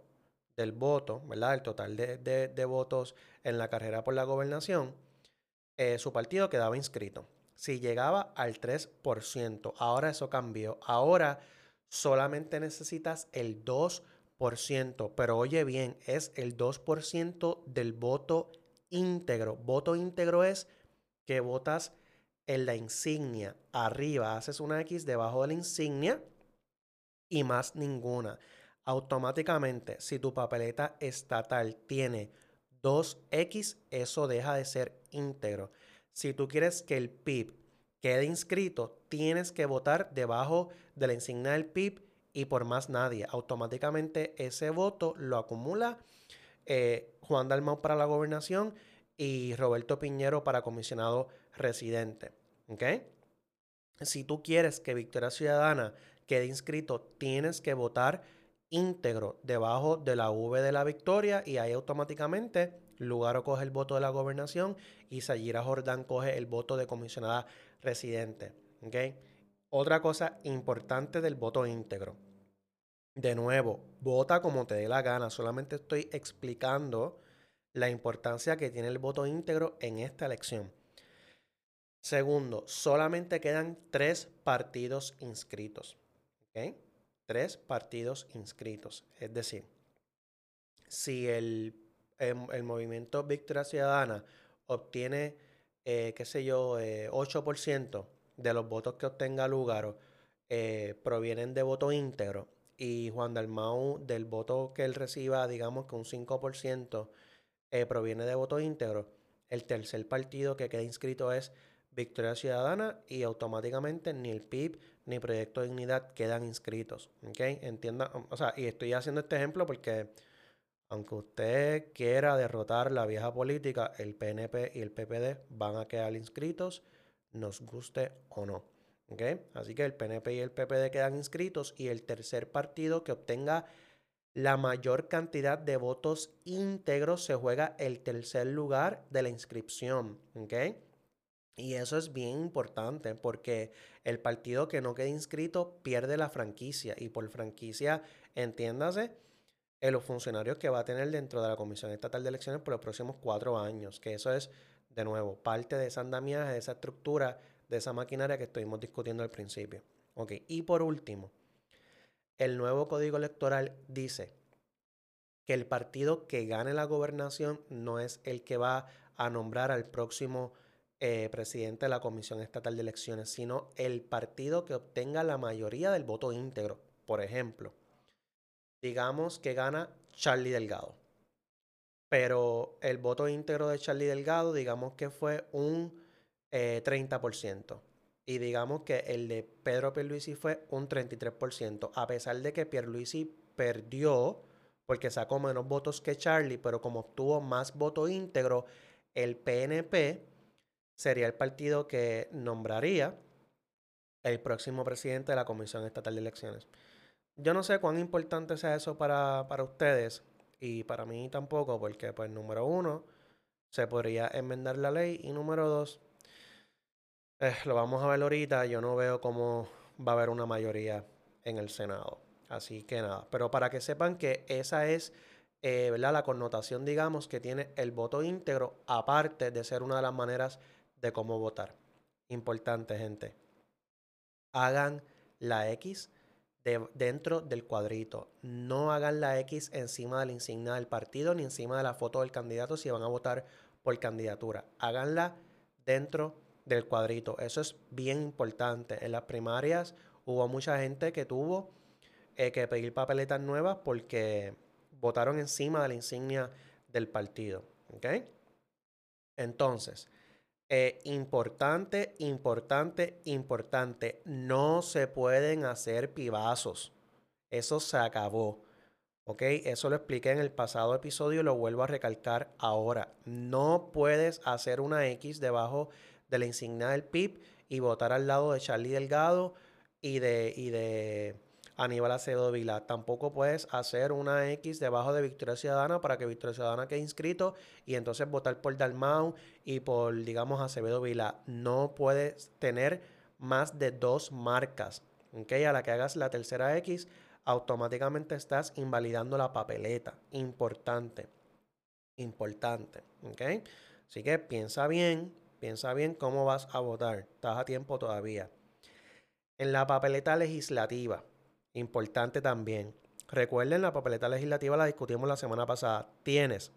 del voto, ¿verdad? El total de, votos en la carrera por la gobernación, eh, su partido quedaba inscrito. Si llegaba al 3%, ahora eso cambió. Ahora solamente necesitas el 2%, pero oye bien, es el 2% del voto íntegro. Voto íntegro es que votas en la insignia. Arriba haces una X debajo de la insignia y más ninguna automáticamente, si tu papeleta estatal tiene 2X, eso deja de ser íntegro. Si tú quieres que el PIB quede inscrito, tienes que votar debajo de la insignia del PIB y por más nadie. Automáticamente ese voto lo acumula eh, Juan Dalmau para la gobernación y Roberto Piñero para comisionado residente. Si tú quieres que Victoria Ciudadana quede inscrito, tienes que votar íntegro debajo de la V de la victoria y ahí automáticamente Lugaro coge el voto de la gobernación y Sayira Jordán coge el voto de comisionada residente. ¿okay? Otra cosa importante del voto íntegro. De nuevo, vota como te dé la gana. Solamente estoy explicando la importancia que tiene el voto íntegro en esta elección. Segundo, solamente quedan tres partidos inscritos. tres partidos inscritos. Es decir, si el, em, el, movimiento Victoria Ciudadana obtiene, eh, qué sé yo, 8% eh, de los votos que obtenga Lugaro eh, provienen de voto íntegro y Juan Dalmau del voto que él reciba, digamos que un 5% proviene de voto íntegro, el tercer partido que queda inscrito es Victoria Ciudadana y automáticamente ni el PIB ni Proyecto de Dignidad quedan inscritos. ¿Ok? Entienda, o sea, y estoy haciendo este ejemplo porque aunque usted quiera derrotar la vieja política, el PNP y el PPD van a quedar inscritos, nos guste o no. ¿Ok? Así que el PNP y el PPD quedan inscritos y el tercer partido que obtenga la mayor cantidad de votos íntegros se juega el tercer lugar de la inscripción. ¿Ok? Y eso es bien importante porque el partido que no quede inscrito pierde la franquicia. Y por franquicia, entiéndase, en los funcionarios que va a tener dentro de la Comisión Estatal de Elecciones por los próximos cuatro años. Que eso es, de nuevo, parte de esa andamiaje, de esa estructura, de esa maquinaria que estuvimos discutiendo al principio. Y por último, el nuevo código electoral dice que el partido que gane la gobernación no es el que va a nombrar al próximo eh, presidente de la Comisión Estatal de Elecciones, sino el partido que obtenga la mayoría del voto íntegro. Por ejemplo, digamos que gana Charlie Delgado, pero el voto íntegro de Charlie Delgado, digamos que fue un 30%. Eh, y digamos que el de Pedro Pierluisi fue un 33%, a pesar de que Pierluisi perdió porque sacó menos votos que Charlie, pero como obtuvo más voto íntegro, el PNP sería el partido que nombraría el próximo presidente de la Comisión Estatal de Elecciones. Yo no sé cuán importante sea eso para, para ustedes y para mí tampoco, porque pues número uno, se podría enmendar la ley y número dos, eh, lo vamos a ver ahorita, yo no veo cómo va a haber una mayoría en el Senado. Así que nada, pero para que sepan que esa es eh, ¿verdad? la connotación, digamos, que tiene el voto íntegro, aparte de ser una de las maneras de cómo votar. Importante, gente. Hagan la X de, dentro del cuadrito. No hagan la X encima de la insignia del partido ni encima de la foto del candidato si van a votar por candidatura. Háganla dentro del cuadrito. Eso es bien importante. En las primarias hubo mucha gente que tuvo eh, que pedir papeletas nuevas porque votaron encima de la insignia del partido. Entonces, eh, importante, importante, importante. No se pueden hacer pibazos. Eso se acabó. ¿Ok? Eso lo expliqué en el pasado episodio y lo vuelvo a recalcar ahora. No puedes hacer una X debajo de la insignia del PIB y votar al lado de Charlie Delgado y de, y de Aníbal Acevedo Vila. Tampoco puedes hacer una X debajo de Victoria Ciudadana para que Victoria Ciudadana quede inscrito y entonces votar por Dalmau y por, digamos, Acevedo Vila. No puedes tener más de dos marcas. ¿okay? A la que hagas la tercera X, automáticamente estás invalidando la papeleta. Importante. Importante. ¿okay? Así que piensa bien, Piensa bien cómo vas a votar. Estás a tiempo todavía. En la papeleta legislativa, importante también. Recuerden, la papeleta legislativa la discutimos la semana pasada. Tienes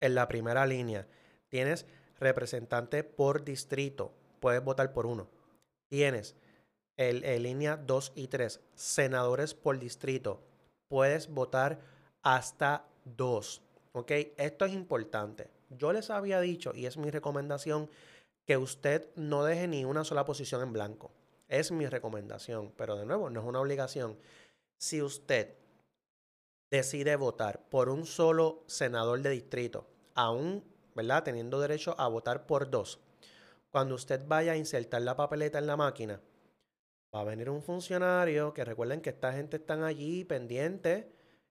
en la primera línea, tienes representante por distrito. Puedes votar por uno. Tienes en, línea 2 y 3, senadores por distrito. Puedes votar hasta dos. Esto es importante. Yo les había dicho, y es mi recomendación, que usted no deje ni una sola posición en blanco. Es mi recomendación, pero de nuevo, no es una obligación. Si usted decide votar por un solo senador de distrito, aún, ¿verdad? Teniendo derecho a votar por dos, cuando usted vaya a insertar la papeleta en la máquina, va a venir un funcionario que recuerden que esta gente están allí pendientes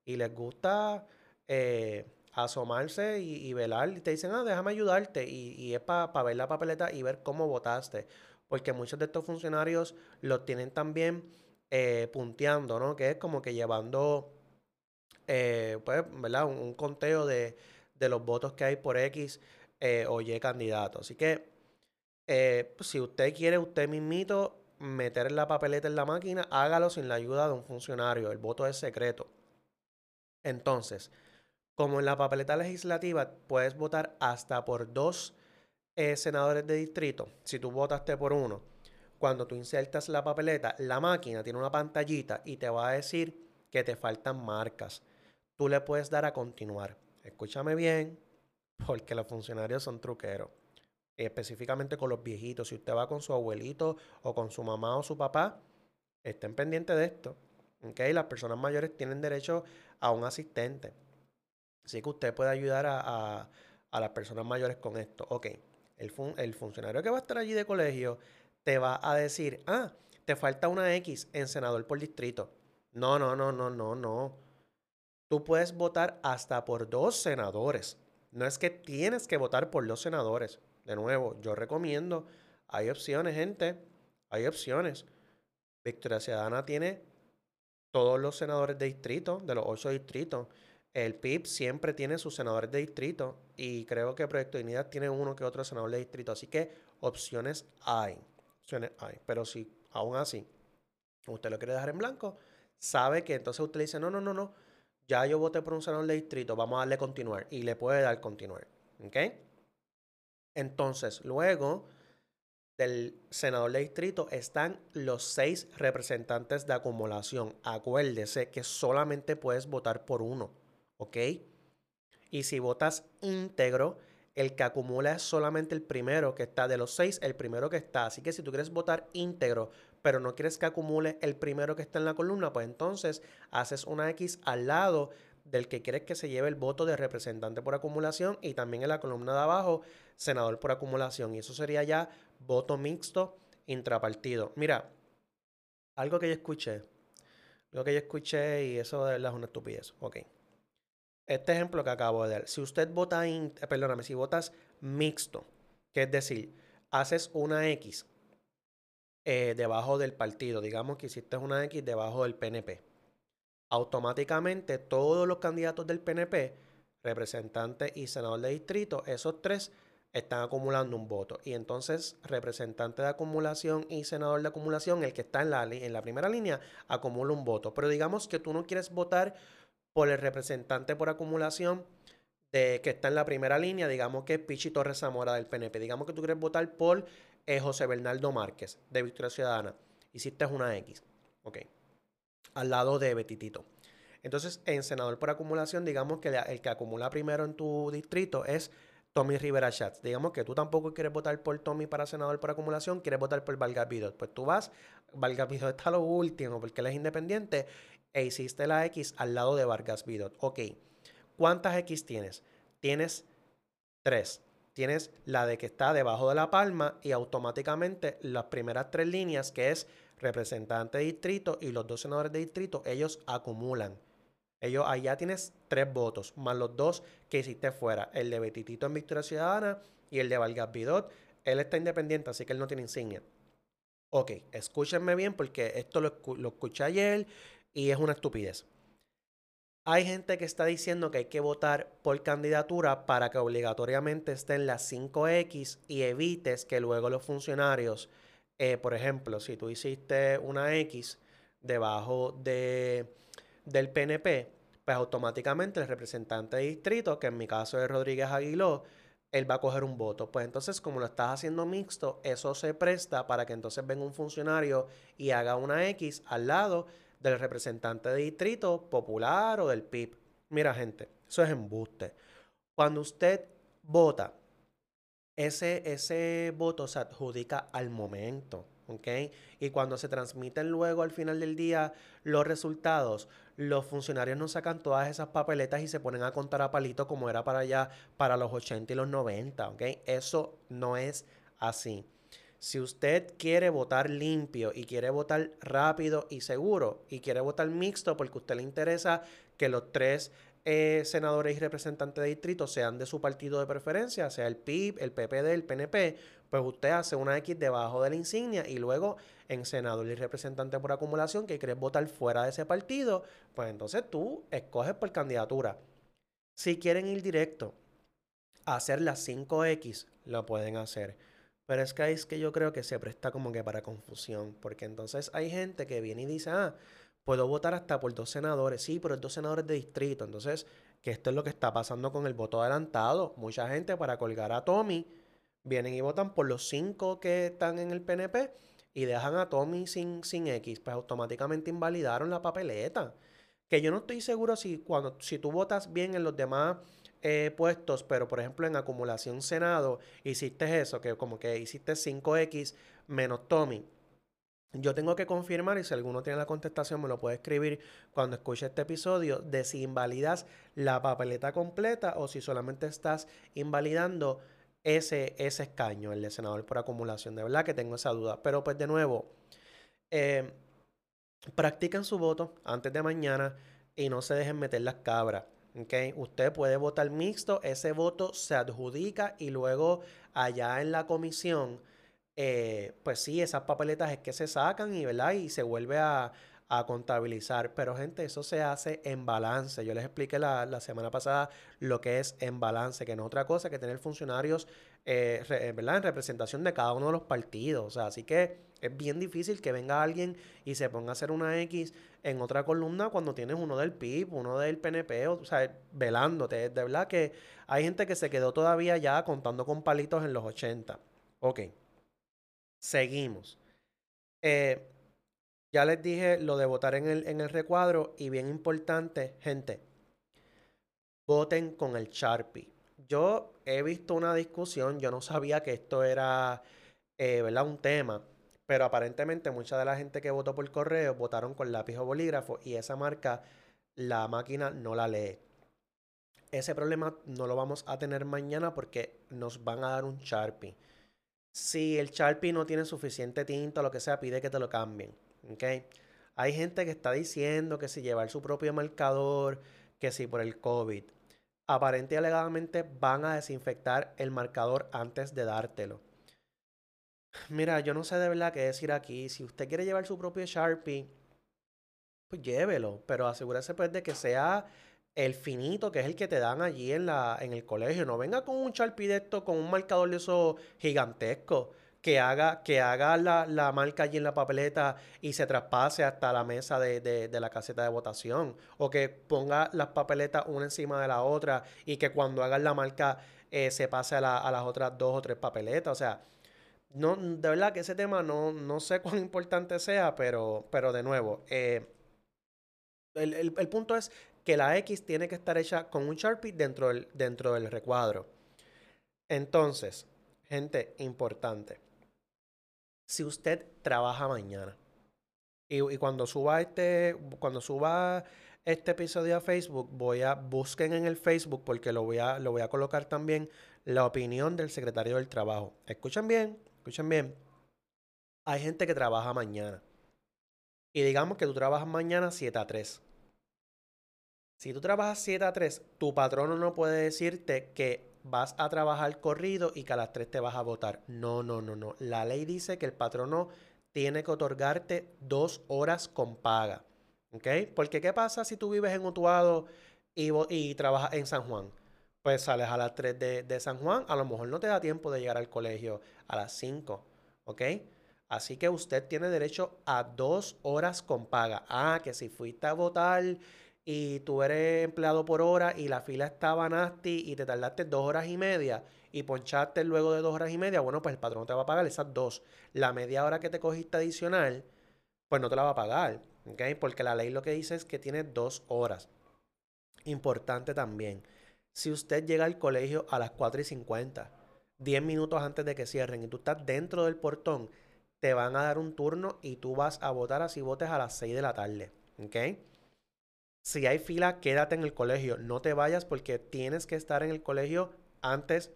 y les gusta eh, asomarse y, velar. Y te dicen, ah, déjame ayudarte. Y, es para ver la papeleta y ver cómo votaste. Porque muchos de estos funcionarios los tienen también eh, punteando, ¿no? Que es como que llevando, eh, pues, ¿verdad? Un, conteo de, los votos que hay por X eh, o Y candidato. Así que, pues, si usted quiere, usted mismito meter la papeleta en la máquina, hágalo sin la ayuda de un funcionario. El voto es secreto. Entonces, como en la papeleta legislativa puedes votar hasta por dos eh, senadores de distrito, si tú votaste por uno, cuando tú insertas la papeleta, la máquina tiene una pantallita y te va a decir que te faltan marcas. Tú le puedes dar a continuar. Escúchame bien, porque los funcionarios son truqueros. Específicamente con los viejitos. Si usted va con su abuelito o con su mamá o su papá, estén pendientes de esto. ¿okay? Las personas mayores tienen derecho a un asistente. Así que usted puede ayudar a, las personas mayores con esto. Ok, el, el funcionario que va a estar allí de colegio te va a decir, ah, te falta una X en senador por distrito. No, no, no, no, no, no. Tú puedes votar hasta por dos senadores. No es que tienes que votar por dos senadores. De nuevo, yo recomiendo, hay opciones, gente, hay opciones. Victoria Ciudadana tiene todos los senadores de distrito, de los ocho distritos. El PIB siempre tiene sus senadores de distrito y creo que Proyecto Unidad tiene uno que otro senador de distrito. Así que opciones hay. Opciones hay. Pero si aún así usted lo quiere dejar en blanco, sabe que entonces usted dice, no, no, no, no, ya yo voté por un senador de distrito, vamos a darle continuar y le puede dar continuar. ¿Ok? Entonces, luego del senador de distrito están los seis representantes de acumulación. Acuérdese que solamente puedes votar por uno, ¿ok? Y si votas íntegro, el que acumula es solamente el primero que está de los seis, el primero que está. Así que si tú quieres votar íntegro, pero no quieres que acumule el primero que está en la columna, pues entonces haces una X al lado del que quieres que se lleve el voto de representante por acumulación y también en la columna de abajo, senador por acumulación. Y eso sería ya voto mixto intrapartido. Mira, algo que yo escuché, lo que yo escuché y eso de verdad es una estupidez. Ok. Este ejemplo que acabo de dar, si usted vota, in, perdóname, si votas mixto, que es decir, haces una X eh, debajo del partido, digamos que hiciste una X debajo del PNP, automáticamente todos los candidatos del PNP, representante y senador de distrito, esos tres están acumulando un voto. Y entonces, representante de acumulación y senador de acumulación, el que está en la, en la primera línea, acumula un voto. Pero digamos que tú no quieres votar por el representante por acumulación de, que está en la primera línea, digamos que es Pichi Torres Zamora del PNP. Digamos que tú quieres votar por eh, José Bernardo Márquez de Victoria Ciudadana. Hiciste una X. Ok. Al lado de Betitito. Entonces, en senador por acumulación, digamos que el que acumula primero en tu distrito es Tommy Rivera Schatz. Digamos que tú tampoco quieres votar por Tommy para senador por acumulación, quieres votar por Valga Vidot. Pues tú vas, Valga Vidot está lo último porque él es independiente e hiciste la X al lado de Vargas Vidot. Ok, ¿cuántas X tienes? Tienes tres. Tienes la de que está debajo de la palma y automáticamente las primeras tres líneas, que es representante de distrito y los dos senadores de distrito, ellos acumulan. Ellos allá tienes tres votos, más los dos que hiciste fuera. El de Betitito en Victoria Ciudadana y el de Valgas Vidot. Él está independiente, así que él no tiene insignia. Ok, escúchenme bien porque esto lo, lo escuché ayer y es una estupidez. Hay gente que está diciendo que hay que votar por candidatura para que obligatoriamente estén las 5X y evites que luego los funcionarios, eh, por ejemplo, si tú hiciste una X debajo de del PNP, pues automáticamente el representante de distrito, que en mi caso es Rodríguez Aguiló, él va a coger un voto. Pues entonces, como lo estás haciendo mixto, eso se presta para que entonces venga un funcionario y haga una X al lado del representante de distrito popular o del PIB. Mira, gente, eso es embuste. Cuando usted vota, ese, ese voto se adjudica al momento. ¿ok? Y cuando se transmiten luego al final del día los resultados, los funcionarios no sacan todas esas papeletas y se ponen a contar a palito como era para allá, para los 80 y los 90, ¿ok? Eso no es así. Si usted quiere votar limpio y quiere votar rápido y seguro y quiere votar mixto porque a usted le interesa que los tres eh, senadores y representantes de distrito sean de su partido de preferencia, sea el PIB, el PPD, el PNP, pues usted hace una X debajo de la insignia y luego en senador y representante por acumulación que quieres votar fuera de ese partido, pues entonces tú escoges por candidatura. Si quieren ir directo a hacer las 5X, lo pueden hacer. Pero es que es que yo creo que se presta como que para confusión, porque entonces hay gente que viene y dice, ah, puedo votar hasta por dos senadores. Sí, pero dos senadores de distrito. Entonces, que esto es lo que está pasando con el voto adelantado. Mucha gente para colgar a Tommy vienen y votan por los cinco que están en el PNP y dejan a Tommy sin, sin X. Pues automáticamente invalidaron la papeleta. Que yo no estoy seguro si cuando si tú votas bien en los demás eh, puestos, pero por ejemplo en acumulación Senado hiciste eso, que como que hiciste 5X menos Tommy yo tengo que confirmar, y si alguno tiene la contestación, me lo puede escribir cuando escuche este episodio, de si invalidas la papeleta completa o si solamente estás invalidando ese, ese escaño, el de senador por acumulación. De verdad que tengo esa duda. Pero pues de nuevo, eh, practiquen su voto antes de mañana y no se dejen meter las cabras. ¿okay? Usted puede votar mixto, ese voto se adjudica y luego allá en la comisión eh, pues sí, esas papeletas es que se sacan y, ¿verdad? y se vuelve a, contabilizar. Pero gente, eso se hace en balance. Yo les expliqué la, semana pasada lo que es en balance, que no es otra cosa que tener funcionarios eh, ¿verdad? en representación de cada uno de los partidos. O sea, así que es bien difícil que venga alguien y se ponga a hacer una X en otra columna cuando tienes uno del PIB, uno del PNP, o, sea, velándote. De verdad que hay gente que se quedó todavía ya contando con palitos en los 80. Ok. Seguimos. Eh, ya les dije lo de votar en el, en el recuadro y bien importante, gente, voten con el Sharpie. Yo he visto una discusión, yo no sabía que esto era, eh, ¿verdad? Un tema pero aparentemente mucha de la gente que votó por correo votaron con lápiz o bolígrafo y esa marca la máquina no la lee. Ese problema no lo vamos a tener mañana porque nos van a dar un Sharpie. Si el Sharpie no tiene suficiente tinta o lo que sea, pide que te lo cambien. ¿Okay? Hay gente que está diciendo que si llevar su propio marcador, que si por el COVID. Aparentemente y alegadamente van a desinfectar el marcador antes de dártelo. Mira, yo no sé de verdad qué decir aquí. Si usted quiere llevar su propio Sharpie, pues llévelo, pero asegúrese pues de que sea el finito, que es el que te dan allí en, la, en el colegio. No venga con un Sharpie de esto, con un marcador de esos gigantesco, que haga, que haga la, marca allí en la papeleta y se traspase hasta la mesa de, la caseta de votación. O que ponga las papeletas una encima de la otra y que cuando haga la marca eh, se pase a, a las otras dos o tres papeletas. O sea, no, de verdad que ese tema no, no sé [laughs] cuán importante sea, pero, pero de nuevo, eh, el, punto es que la X tiene que estar hecha con un Sharpie dentro dentro del recuadro. Entonces, gente importante, si usted trabaja mañana y, cuando suba este, cuando suba este episodio a Facebook, voy a busquen en el Facebook porque lo voy a, lo voy a colocar también la opinión del secretario del trabajo. Escuchen bien, escuchen bien, hay gente que trabaja mañana. Y digamos que tú trabajas mañana 7 a 3. Si tú trabajas 7 a 3, tu patrono no puede decirte que vas a trabajar corrido y que a las 3 te vas a votar. No, no, no, no. La ley dice que el patrono tiene que otorgarte dos horas con paga. ¿Ok? Porque ¿qué pasa si tú vives en Utuado y, trabajas en San Juan? pues sales a las 3 de, San Juan, a lo mejor no te da tiempo de llegar al colegio a las 5, ¿ok? Así que usted tiene derecho a dos horas con paga. Ah, que si fuiste a votar y tú eres empleado por hora y la fila estaba nasty y te tardaste dos horas y media y ponchaste luego de dos horas y media, bueno, pues el patrón te va a pagar esas dos. La media hora que te cogiste adicional, pues no te la va a pagar, ¿ok? Porque la ley lo que dice es que tiene dos horas. Importante también si usted llega al colegio a las 4 y 50, 10 minutos antes de que cierren y tú estás dentro del portón, te van a dar un turno y tú vas a votar así votes a las 6 de la tarde. ¿Ok? Si hay fila, quédate en el colegio. No te vayas porque tienes que estar en el colegio antes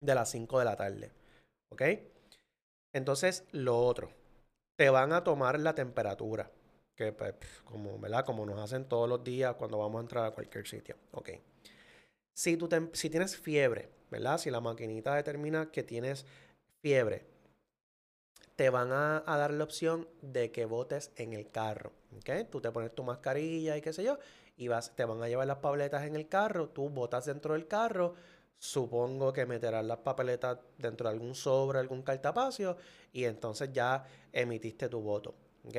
de las 5 de la tarde. ¿Ok? Entonces, lo otro. Te van a tomar la temperatura. Que, pues, como, ¿verdad? Como nos hacen todos los días cuando vamos a entrar a cualquier sitio. ¿Ok? Si, tú si tienes fiebre, ¿verdad? Si la maquinita determina que tienes fiebre, te van a, dar la opción de que votes en el carro. ¿Ok? Tú te pones tu mascarilla y qué sé yo, y vas, te van a llevar las papeletas en el carro, tú votas dentro del carro, supongo que meterás las papeletas dentro de algún sobre, algún cartapacio, y entonces ya emitiste tu voto. ¿ok?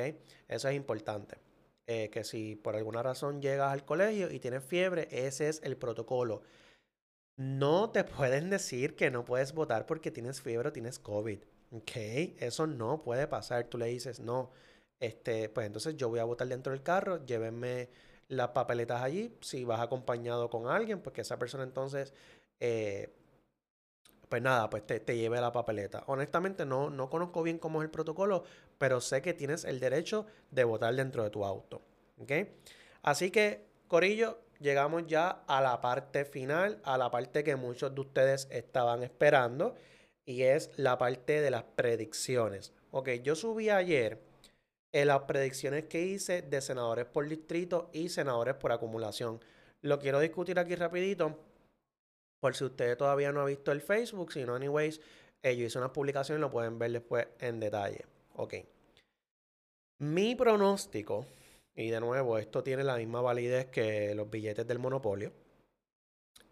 Eso es importante. Eh, que si por alguna razón llegas al colegio y tienes fiebre, ese es el protocolo. No te [laughs] pueden decir que no puedes votar porque tienes fiebre o tienes COVID. ¿Ok? Eso no puede pasar. Tú le dices, no, este, pues entonces yo voy a votar dentro del carro, llévenme las papeletas allí. Si vas acompañado con alguien, pues que esa persona entonces, eh, pues nada, pues te, te, lleve la papeleta. Honestamente no, no conozco bien cómo es el protocolo, pero sé que tienes el derecho de votar dentro de tu auto. Así que, Corillo, llegamos ya a la parte final, a la parte que muchos de ustedes estaban esperando, y es la parte de las predicciones. Ok, yo subí ayer en las predicciones que hice de senadores por distrito y senadores por acumulación. Lo quiero discutir aquí rapidito, por si ustedes todavía no han visto el Facebook, si no, anyways, eh, yo hice una publicación y lo pueden ver después en detalle. Ok. Mi pronóstico, y de nuevo, esto tiene la misma validez que los billetes del monopolio.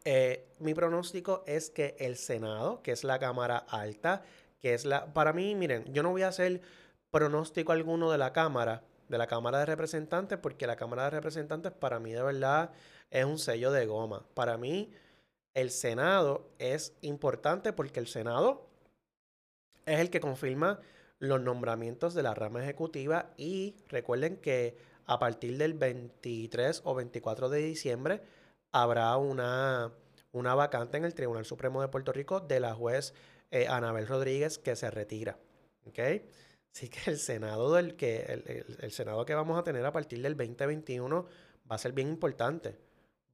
Eh, mi pronóstico es que el Senado, que es la Cámara Alta, que es la... Para mí, miren, yo no voy a hacer pronóstico alguno de la Cámara de la Cámara de Representantes, porque la Cámara de Representantes para mí de verdad es un sello de goma. Para mí el Senado es importante porque el Senado es el que confirma los nombramientos de la rama ejecutiva y recuerden que a partir del 23 o 24 de diciembre habrá una, una vacante en el Tribunal Supremo de Puerto Rico de la juez eh, Anabel Rodríguez que se retira. ¿Ok? Así que el Senado, del que, el, Senado que vamos a tener a partir del 2021 va a ser bien importante.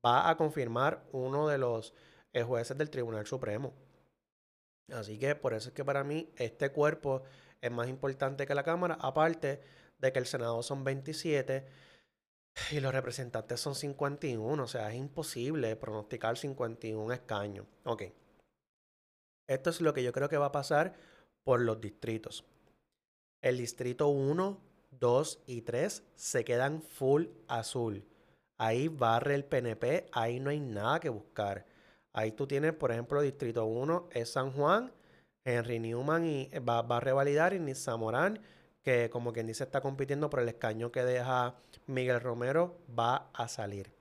Va a confirmar uno de los eh, jueces del Tribunal Supremo. Así que por eso es que para mí este cuerpo es más importante que la Cámara, aparte de que el Senado son 27 y los representantes son 51, o sea, es imposible pronosticar 51 escaños. Ok. Esto es lo que yo creo que va a pasar por los distritos. El distrito 1, 2 y 3 se quedan full azul. Ahí barre el PNP, ahí no hay nada que buscar. Ahí tú tienes, por ejemplo, distrito 1 es San Juan, Henry Newman y va, va a revalidar y Nisa Morán que como quien dice está compitiendo por el escaño que deja Miguel Romero, va a salir.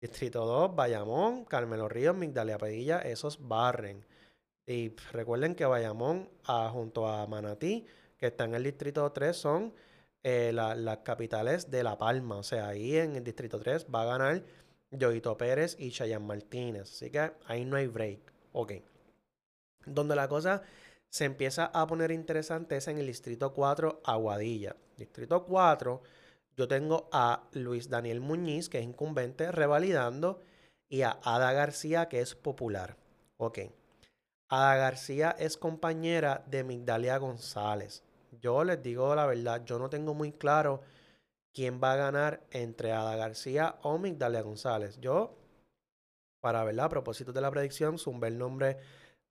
Distrito 2, Bayamón, Carmelo Ríos, Migdalia Pedilla, esos barren. Y recuerden que Bayamón, ah, junto a Manatí, que está en el distrito 3, son eh, las capitales de La Palma. O sea, ahí en el distrito 3 va a ganar Yoito Pérez y Chayan Martínez. Así que ahí no hay break. Ok. Donde la cosa se empieza a poner interesante es en el distrito 4, Aguadilla. Distrito 4, yo tengo a Luis Daniel Muñiz, que es incumbente, revalidando, y a Ada García, que es popular. Ok. Ada García es compañera de Migdalia González. Yo les digo la verdad, yo no tengo muy claro quién va a ganar entre Ada García o Migdalia González. Yo, para verdad, a propósito de la predicción, zumbé el nombre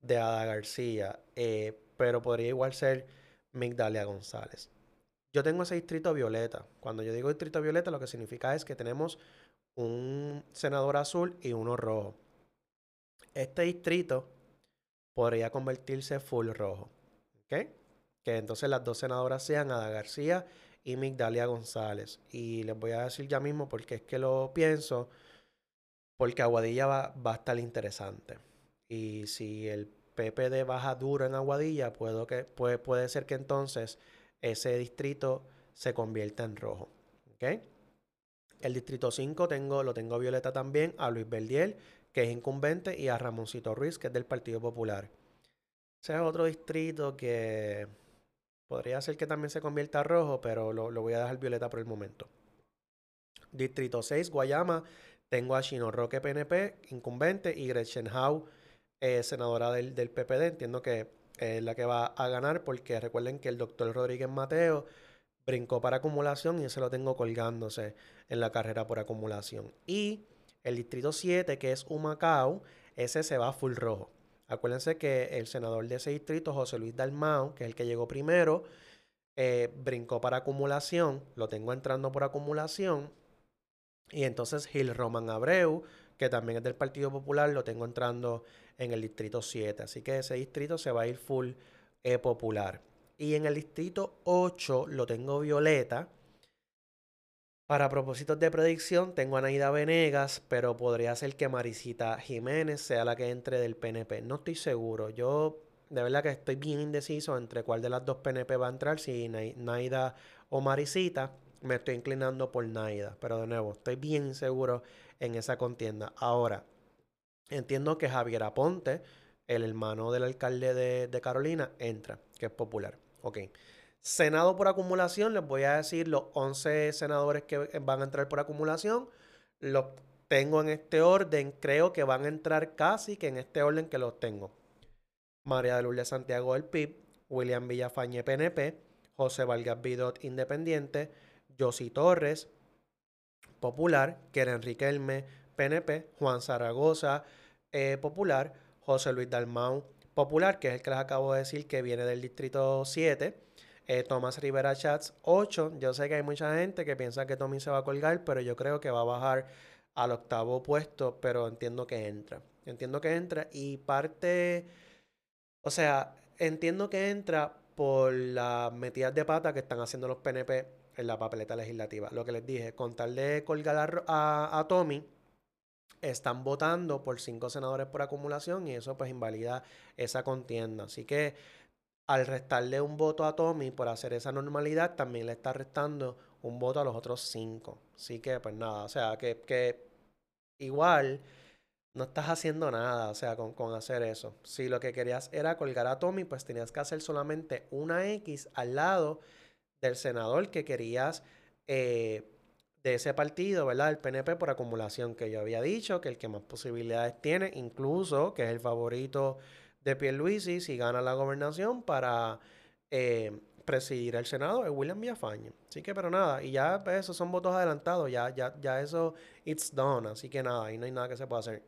de Ada García, eh, pero podría igual ser Migdalia González. Yo tengo ese distrito violeta. Cuando yo digo distrito violeta, lo que significa es que tenemos un senador azul y uno rojo. Este distrito podría convertirse full rojo. ¿Ok? Que entonces las dos senadoras sean Ada García y Migdalia González. Y les voy a decir ya mismo porque es que lo pienso. Porque Aguadilla va, va a estar interesante. Y si el PPD baja duro en Aguadilla, puedo que, puede, puede ser que entonces ese distrito se convierta en rojo. El distrito 5 tengo, lo tengo violeta también, a Luis Verdiel, que es incumbente, y a Ramoncito Ruiz, que es del Partido Popular. Ese es otro distrito que podría ser que también se convierta a rojo, pero lo, lo voy a dejar violeta por el momento. Distrito 6, Guayama, tengo a Chino Roque PNP, incumbente, y Gretchen Howe, eh, senadora del, del, PPD. Entiendo que es la que va a ganar porque recuerden que el doctor Rodríguez Mateo brincó para acumulación y ese lo tengo colgándose en la carrera por acumulación. Y el distrito 7, que es Humacao, ese se va full rojo. Acuérdense que el senador de ese distrito, José Luis Dalmau, que es el que llegó primero, eh, brincó para acumulación, lo tengo entrando por acumulación. Y entonces Gil Roman Abreu, que también es del Partido Popular, lo tengo entrando en el distrito 7. Así que ese distrito se va a ir full eh, popular. Y en el distrito 8 lo tengo violeta. Para propósitos de predicción, tengo a Naida Venegas, pero podría ser que Marisita Jiménez sea la que entre del PNP. No estoy seguro. Yo de verdad que estoy bien indeciso entre cuál de las dos PNP va a entrar, si Naida o Marisita. Me estoy inclinando por Naida, pero de nuevo, estoy bien inseguro en esa contienda. Ahora, Entiendo que Javier Aponte, el hermano del alcalde de, Carolina, entra, que es popular. Ok. Senado por acumulación, les voy a decir los 11 senadores que van a entrar por acumulación. Los tengo en este orden, creo que van a entrar casi que en este orden que los tengo. María de Lourdes Santiago del PIB, William Villafañe PNP, José Vargas Bidot Independiente, Josi Torres Popular, Keren Riquelme PNP, Juan Zaragoza eh, popular, José Luis Dalmau Popular, que es el que les acabo de decir que viene del distrito 7. Eh, Tomás Rivera Chats 8. Yo sé que hay mucha gente que piensa que Tommy se va a colgar, pero yo creo que va a bajar al octavo puesto, pero entiendo que entra. Entiendo que entra y parte, o sea, entiendo que entra por las metidas de pata que están haciendo los PNP en la papeleta legislativa. Lo que les dije, con tal de colgar a, a, Tommy, están votando por cinco senadores por acumulación y eso pues invalida esa contienda. Así que al restarle un voto a Tommy por hacer esa normalidad, también le está restando un voto a los otros cinco. Así que pues nada, o sea, que, que igual no estás haciendo nada, o sea, con, con, hacer eso. Si lo que querías era colgar a Tommy, pues tenías que hacer solamente una X al lado del senador que querías eh, de ese partido, ¿verdad? El PNP por acumulación, que yo había dicho, que el que más posibilidades tiene, incluso, que es el favorito de Pierluisi, si gana la gobernación para eh, presidir el Senado, es William Villafañe. Así que, pero nada, y ya pues, esos son votos adelantados, ya, ya, ya eso, it's done, así que nada, ahí no hay nada que se pueda hacer.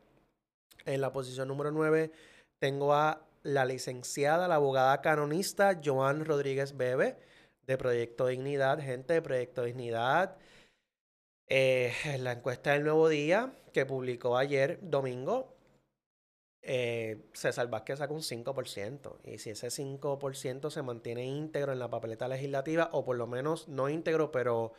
En la posición número 9 tengo a la licenciada, la abogada canonista Joan Rodríguez Bebe de Proyecto Dignidad, gente de Proyecto Dignidad. Eh, la encuesta del Nuevo Día que publicó ayer, domingo, eh, César Vázquez saca un 5%. Y si ese 5% se mantiene íntegro en la papeleta legislativa, o por lo menos no íntegro, pero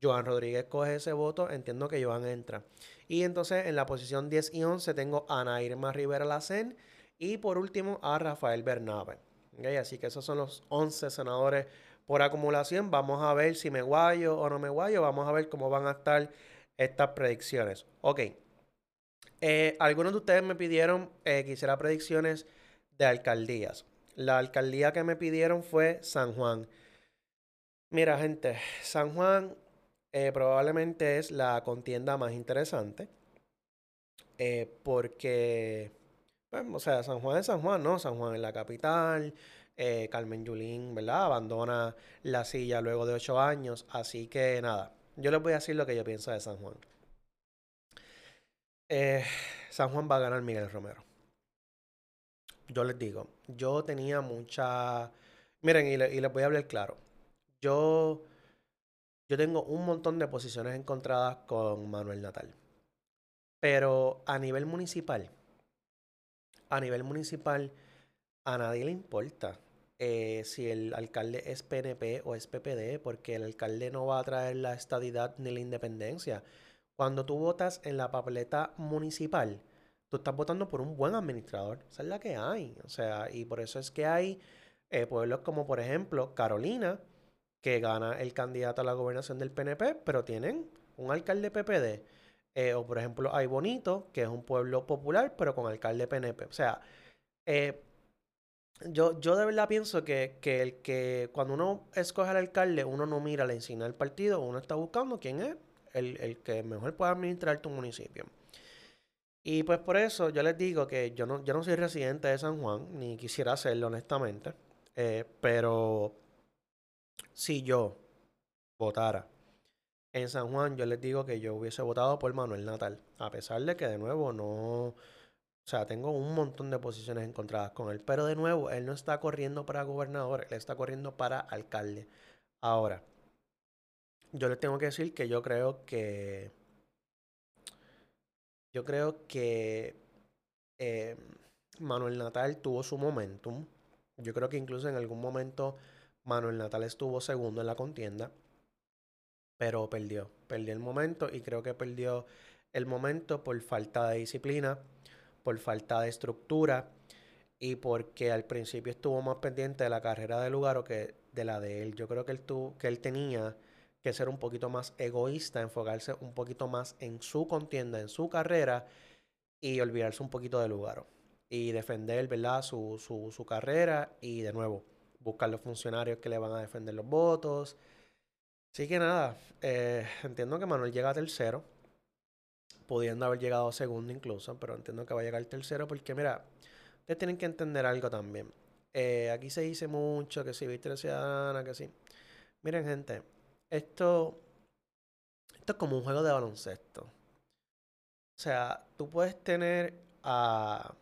Joan Rodríguez coge ese voto, entiendo que Joan entra. Y entonces en la posición 10 y 11 tengo a Ana Irma Rivera Lacen y por último a Rafael Bernabe. Así que esos son los 11 senadores por acumulación. Vamos a ver si me guayo o no me guayo. Vamos a ver cómo van a estar estas predicciones. Ok. Eh, algunos de ustedes me pidieron eh, que hiciera predicciones de alcaldías. La alcaldía que me pidieron fue San Juan. Mira, gente, San Juan eh, probablemente es la contienda más interesante. porque, bueno, o sea, San Juan es San Juan, ¿no? San Juan es la capital. Eh, Carmen Yulín, ¿verdad? Abandona la silla luego de ocho años. Así que nada, yo les voy a decir lo que yo pienso de San Juan. Eh, San Juan va a ganar Miguel Romero. Yo les digo, yo tenía mucha... Miren, y, les voy a hablar claro. Yo, yo tengo un montón de posiciones encontradas con Manuel Natal. Pero a nivel municipal, a nivel municipal, a nadie le importa eh, si el alcalde es PNP o es PPD, porque el alcalde no va a traer la estadidad ni la independencia. Cuando tú votas en la papeleta municipal, tú estás votando por un buen administrador. Esa es la que hay. O sea, y por eso es que hay eh, pueblos como, por ejemplo, Carolina, que gana el candidato a la gobernación del PNP, pero tienen un alcalde PPD. Eh, o, por ejemplo, hay Bonito, que es un pueblo popular, pero con alcalde PNP. O sea, eh, yo, yo de verdad pienso que, que, el que cuando uno escoge al alcalde, uno no mira la insignia del partido, uno está buscando quién es el, el que mejor pueda administrar tu municipio. Y pues por eso yo les digo que yo no, yo no soy residente de San Juan, ni quisiera hacerlo honestamente, eh, pero si yo votara en San Juan, yo les digo que yo hubiese votado por Manuel Natal, a pesar de que de nuevo no, o sea, tengo un montón de posiciones encontradas con él. Pero de nuevo, él no está corriendo para gobernador, él está corriendo para alcalde. Ahora, yo les tengo que decir que yo creo que. Yo creo que eh, Manuel Natal tuvo su momentum. Yo creo que incluso en algún momento Manuel Natal estuvo segundo en la contienda. Pero perdió. Perdió el momento y creo que perdió el momento por falta de disciplina por falta de estructura y porque al principio estuvo más pendiente de la carrera de Lugaro que de la de él. Yo creo que él, que él tenía que ser un poquito más egoísta, enfocarse un poquito más en su contienda, en su carrera y olvidarse un poquito de Lugaro. Y defender, ¿verdad? Su, su, su carrera y de nuevo buscar los funcionarios que le van a defender los votos. Así que nada, eh, entiendo que Manuel llega a tercero pudiendo haber llegado a segundo incluso, pero entiendo que va a llegar tercero porque, mira, ustedes tienen que entender algo también. Eh, aquí se dice mucho que si viste ciudadana, que sí. Miren, gente, esto, esto es como un juego de baloncesto. O sea, tú puedes tener a.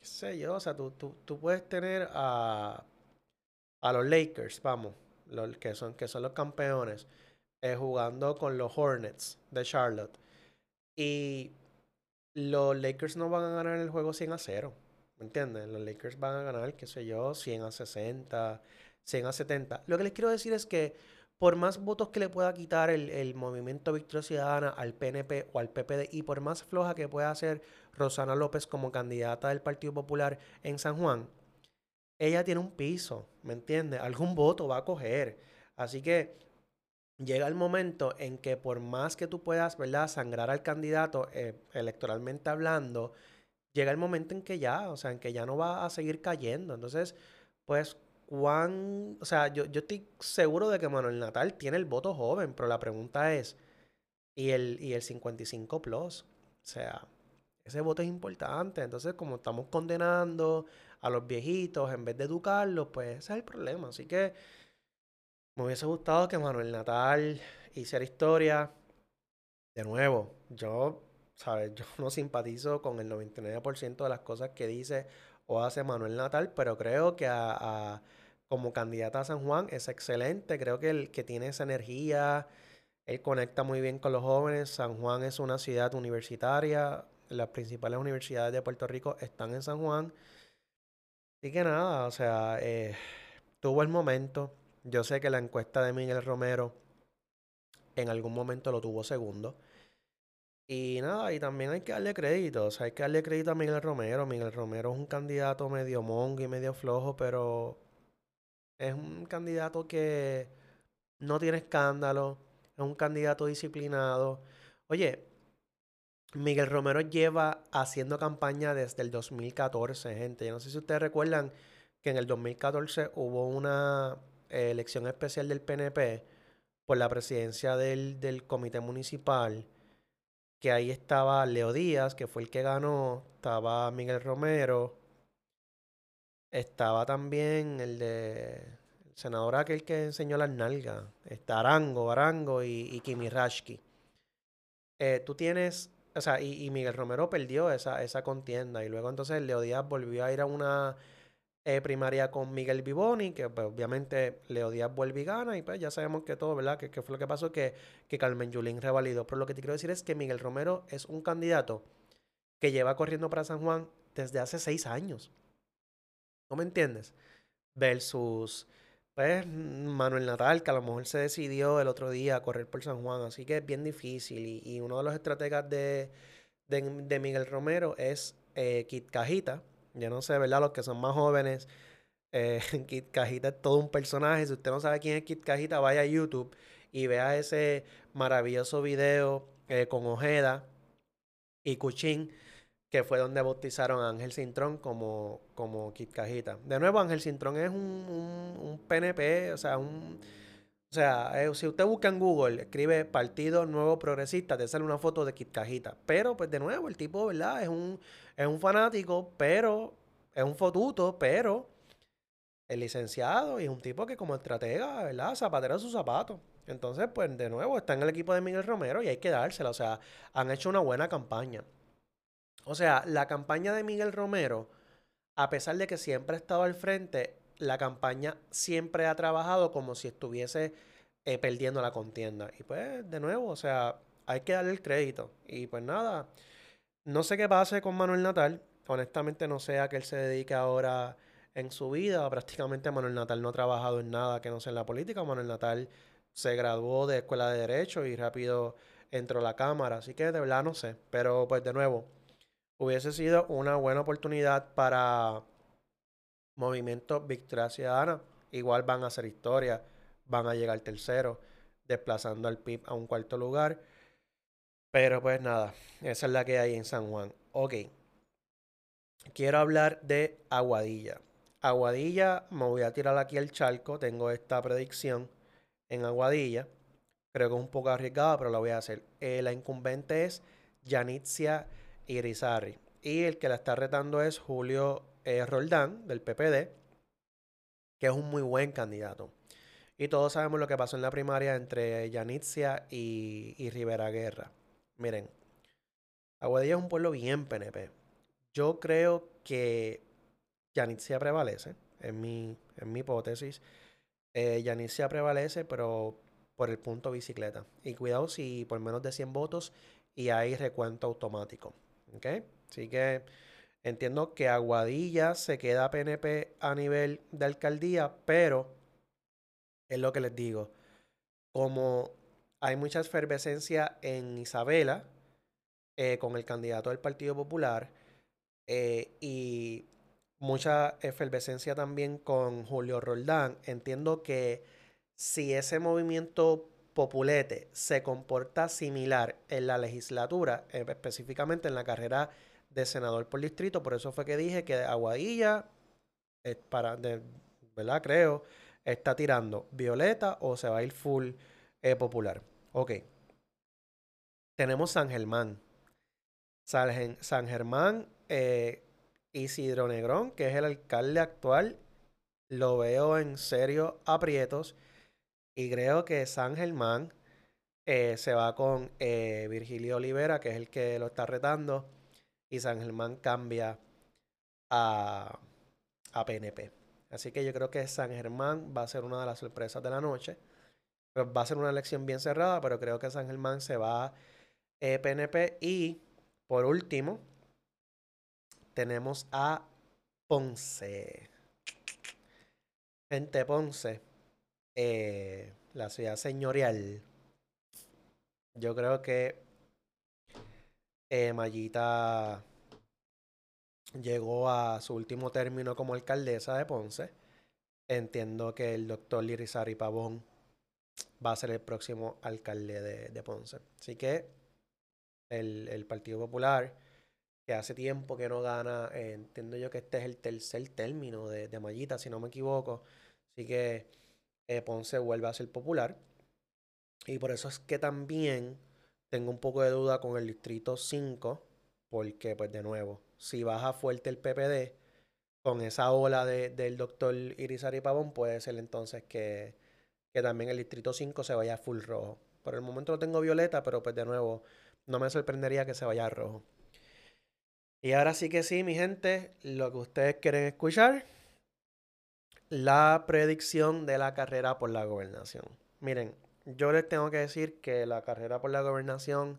¿Qué sé yo? O sea, tú, tú, puedes tener a. A los Lakers, vamos, los, que, son, que son los campeones, eh, jugando con los Hornets de Charlotte. Y los Lakers no van a ganar el juego 100 a 0. ¿Me entienden? Los Lakers van a ganar, qué sé yo, 100 a 60, 100 a 70. Lo que les quiero decir es que por más votos que le pueda quitar el, Movimiento Victoria Ciudadana al PNP o al PPD y por más floja que pueda hacer Rosana López como candidata del Partido Popular en San Juan, ella tiene un piso, ¿me entiendes? Algún voto va a coger. Así que llega el momento en que por más que tú puedas, ¿verdad?, sangrar al candidato eh, electoralmente hablando, llega el momento en que ya, o sea, en que ya no va a seguir cayendo. Entonces, pues cuán, o sea, yo, yo estoy seguro de que Manuel Natal tiene el voto joven, pero la pregunta es, ¿y el, y el 55 plus? O sea, ese voto es importante. Entonces, como estamos condenando a los viejitos en vez de educarlos, pues ese es el problema. Así que me hubiese gustado que Manuel Natal hiciera historia. De nuevo, yo, ¿sabes? [laughs] Yo no simpatizo con el 99% de las cosas que dice o hace Manuel Natal, pero creo que a como candidata a San Juan es excelente. Creo que, el, que tiene esa energía, él conecta muy bien con los jóvenes. San Juan es una ciudad universitaria. Las principales universidades de Puerto Rico están en San Juan. Así que nada, o sea, eh, tuvo el momento. Yo sé que la encuesta de Miguel Romero en algún momento lo tuvo segundo. Y nada, y también hay que darle crédito, o sea, hay que darle crédito a Miguel Romero. Miguel Romero es un candidato medio mongo y medio flojo, pero es un candidato que no tiene escándalo, es un candidato disciplinado. Oye, Miguel Romero lleva haciendo campaña desde el 2014, gente. Yo no sé si ustedes recuerdan que en el 2014 hubo una eh, elección especial del PNP por la presidencia del, del comité municipal, que ahí estaba Leo Díaz, que fue el que ganó, estaba Miguel Romero, estaba también el de el senador aquel que enseñó las nalgas. Está Arango, Arango y, y Kimi Rashki. Eh, tú tienes, o sea, y, Miguel Romero perdió esa, esa contienda. Y luego entonces Leo Díaz volvió a ir a una eh, primaria con Miguel Vivoni, que pues, obviamente Leo Díaz vuelve y gana. Y pues ya sabemos que todo, ¿verdad? Que, fue lo que pasó, que, que Carmen Yulín revalidó. Pero lo que te quiero decir es que Miguel Romero es un candidato que lleva corriendo para San Juan desde hace seis años. ¿No me entiendes? Versus, pues, Manuel Natal, que a lo mejor se decidió el otro día a correr por San Juan. Así que es bien difícil. Y, uno de los estrategas de, de, Miguel Romero es eh, Kit Cajita. Yo no sé, ¿verdad? Los que son más jóvenes, eh, [laughs] Kit Cajita es todo un personaje. Si usted no sabe quién es Kit Cajita, vaya a YouTube y vea ese maravilloso video eh, con Ojeda y Cuchín que fue donde bautizaron a Ángel Cintrón como, como Kit Cajita. De nuevo, Ángel Cintrón es un, PNP, o sea, un... O sea, eh, si usted busca en Google, escribe Partido Nuevo Progresista, te sale una foto de Kit Cajita. Pero, pues de nuevo, el tipo, ¿verdad? Es un, es un fanático, pero es un fotuto, pero el licenciado y es un tipo que como estratega, ¿verdad? Zapatero sus zapatos. Entonces, pues de nuevo, está en el equipo de Miguel Romero y hay que dársela. O sea, han hecho una buena campaña. O sea, la campaña de Miguel Romero, a pesar de que siempre ha estado al frente, la campaña siempre ha trabajado como si estuviese eh, perdiendo la contienda. Y pues, de nuevo, o sea, hay que darle el crédito. Y pues nada, no sé qué pase con Manuel Natal. Honestamente, no sé a qué él se dedique ahora en su vida. Prácticamente Manuel Natal no ha trabajado en nada que no sea en la política. Manuel Natal se graduó de escuela de Derecho y rápido entró a la Cámara. Así que de verdad no sé. Pero pues de nuevo, hubiese sido una buena oportunidad para Movimiento Victoria Ciudadana. Igual van a hacer historia, van a llegar tercero, desplazando al PIB a un cuarto lugar. Pero pues nada, esa es la que hay en San Juan. Ok. Quiero hablar de Aguadilla. Aguadilla, me voy a tirar aquí el charco. Tengo esta predicción en Aguadilla. Creo que es un poco arriesgada, pero la voy a hacer. Eh, la incumbente es Yanitzia Irizarry. Y el que la está retando es Julio eh, Roldán, del PPD, que es un muy buen candidato. Y todos sabemos lo que pasó en la primaria entre Yanitzia y, Rivera Guerra. Miren, Aguadilla es un pueblo bien PNP. Yo creo que Yanitzia prevalece, en mi, en mi hipótesis. Eh, Yanitzia prevalece, pero por el punto bicicleta. Y cuidado si por menos de 100 votos y hay recuento automático. ¿Ok? Así que entiendo que Aguadilla se queda PNP a nivel de alcaldía, pero es lo que les digo. como hay mucha efervescencia en Isabela eh, con el candidato del Partido Popular eh, y mucha efervescencia también con Julio Roldán, entiendo que si ese movimiento populete se comporta similar en la legislatura, eh, específicamente en la carrera de senador por distrito, por eso fue que dije que Aguadilla, para, de, ¿verdad? Creo, está tirando violeta o se va a ir full eh, popular. Ok. Tenemos San Germán. San, Germán, eh, Isidro Negrón, que es el alcalde actual, lo veo en serio aprietos. Y creo que San Germán eh, se va con Virgilio Olivera, que es el que lo está retando. Y San Germán cambia a, a PNP. Así que yo creo que San Germán va a ser una de las sorpresas de la noche. va a ser una elección bien cerrada, pero creo que San Germán se va a PNP. Y por último, tenemos a Ponce. Gente Ponce, eh, la ciudad señorial. Yo creo que eh, Mayita llegó a su último término como alcaldesa de Ponce. Entiendo que el doctor Lirizari Pavón va a ser el próximo alcalde de, Ponce. Así que el, Partido Popular, que hace tiempo que no gana, eh, entiendo yo que este es el tercer término de, de Mallita, si no me equivoco. Así que eh, Ponce vuelve a ser popular. Y por eso es que también tengo un poco de duda con el Distrito 5, porque pues de nuevo, si baja fuerte el PPD, con esa ola del doctor Irizarry Pavón, puede ser entonces que, también el distrito 5 se vaya full rojo. Por el momento lo tengo violeta, pero pues de nuevo, no me sorprendería que se vaya a rojo. Y ahora sí que sí, mi gente, lo que ustedes quieren escuchar, la predicción de la carrera por la gobernación. Miren, yo les tengo que decir que la carrera por la gobernación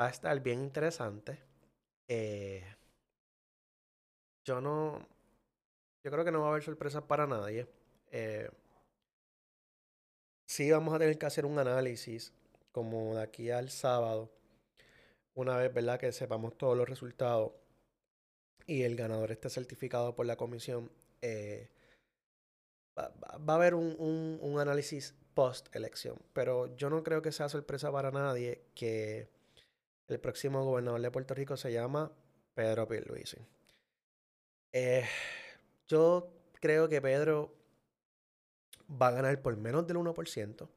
va a estar bien interesante. Eh, yo no. Yo creo que no va a haber sorpresas para nadie. Eh, sí, vamos a tener que hacer un análisis como de aquí al sábado. Una vez, ¿verdad? Que sepamos todos los resultados y el ganador esté certificado por la comisión. Eh, va, a haber un, un, un análisis post elección. Pero yo no creo que sea sorpresa para nadie que el próximo gobernador de Puerto Rico se llama Pedro Pierluisi. Eh, yo creo que Pedro va a ganar por menos del 1%.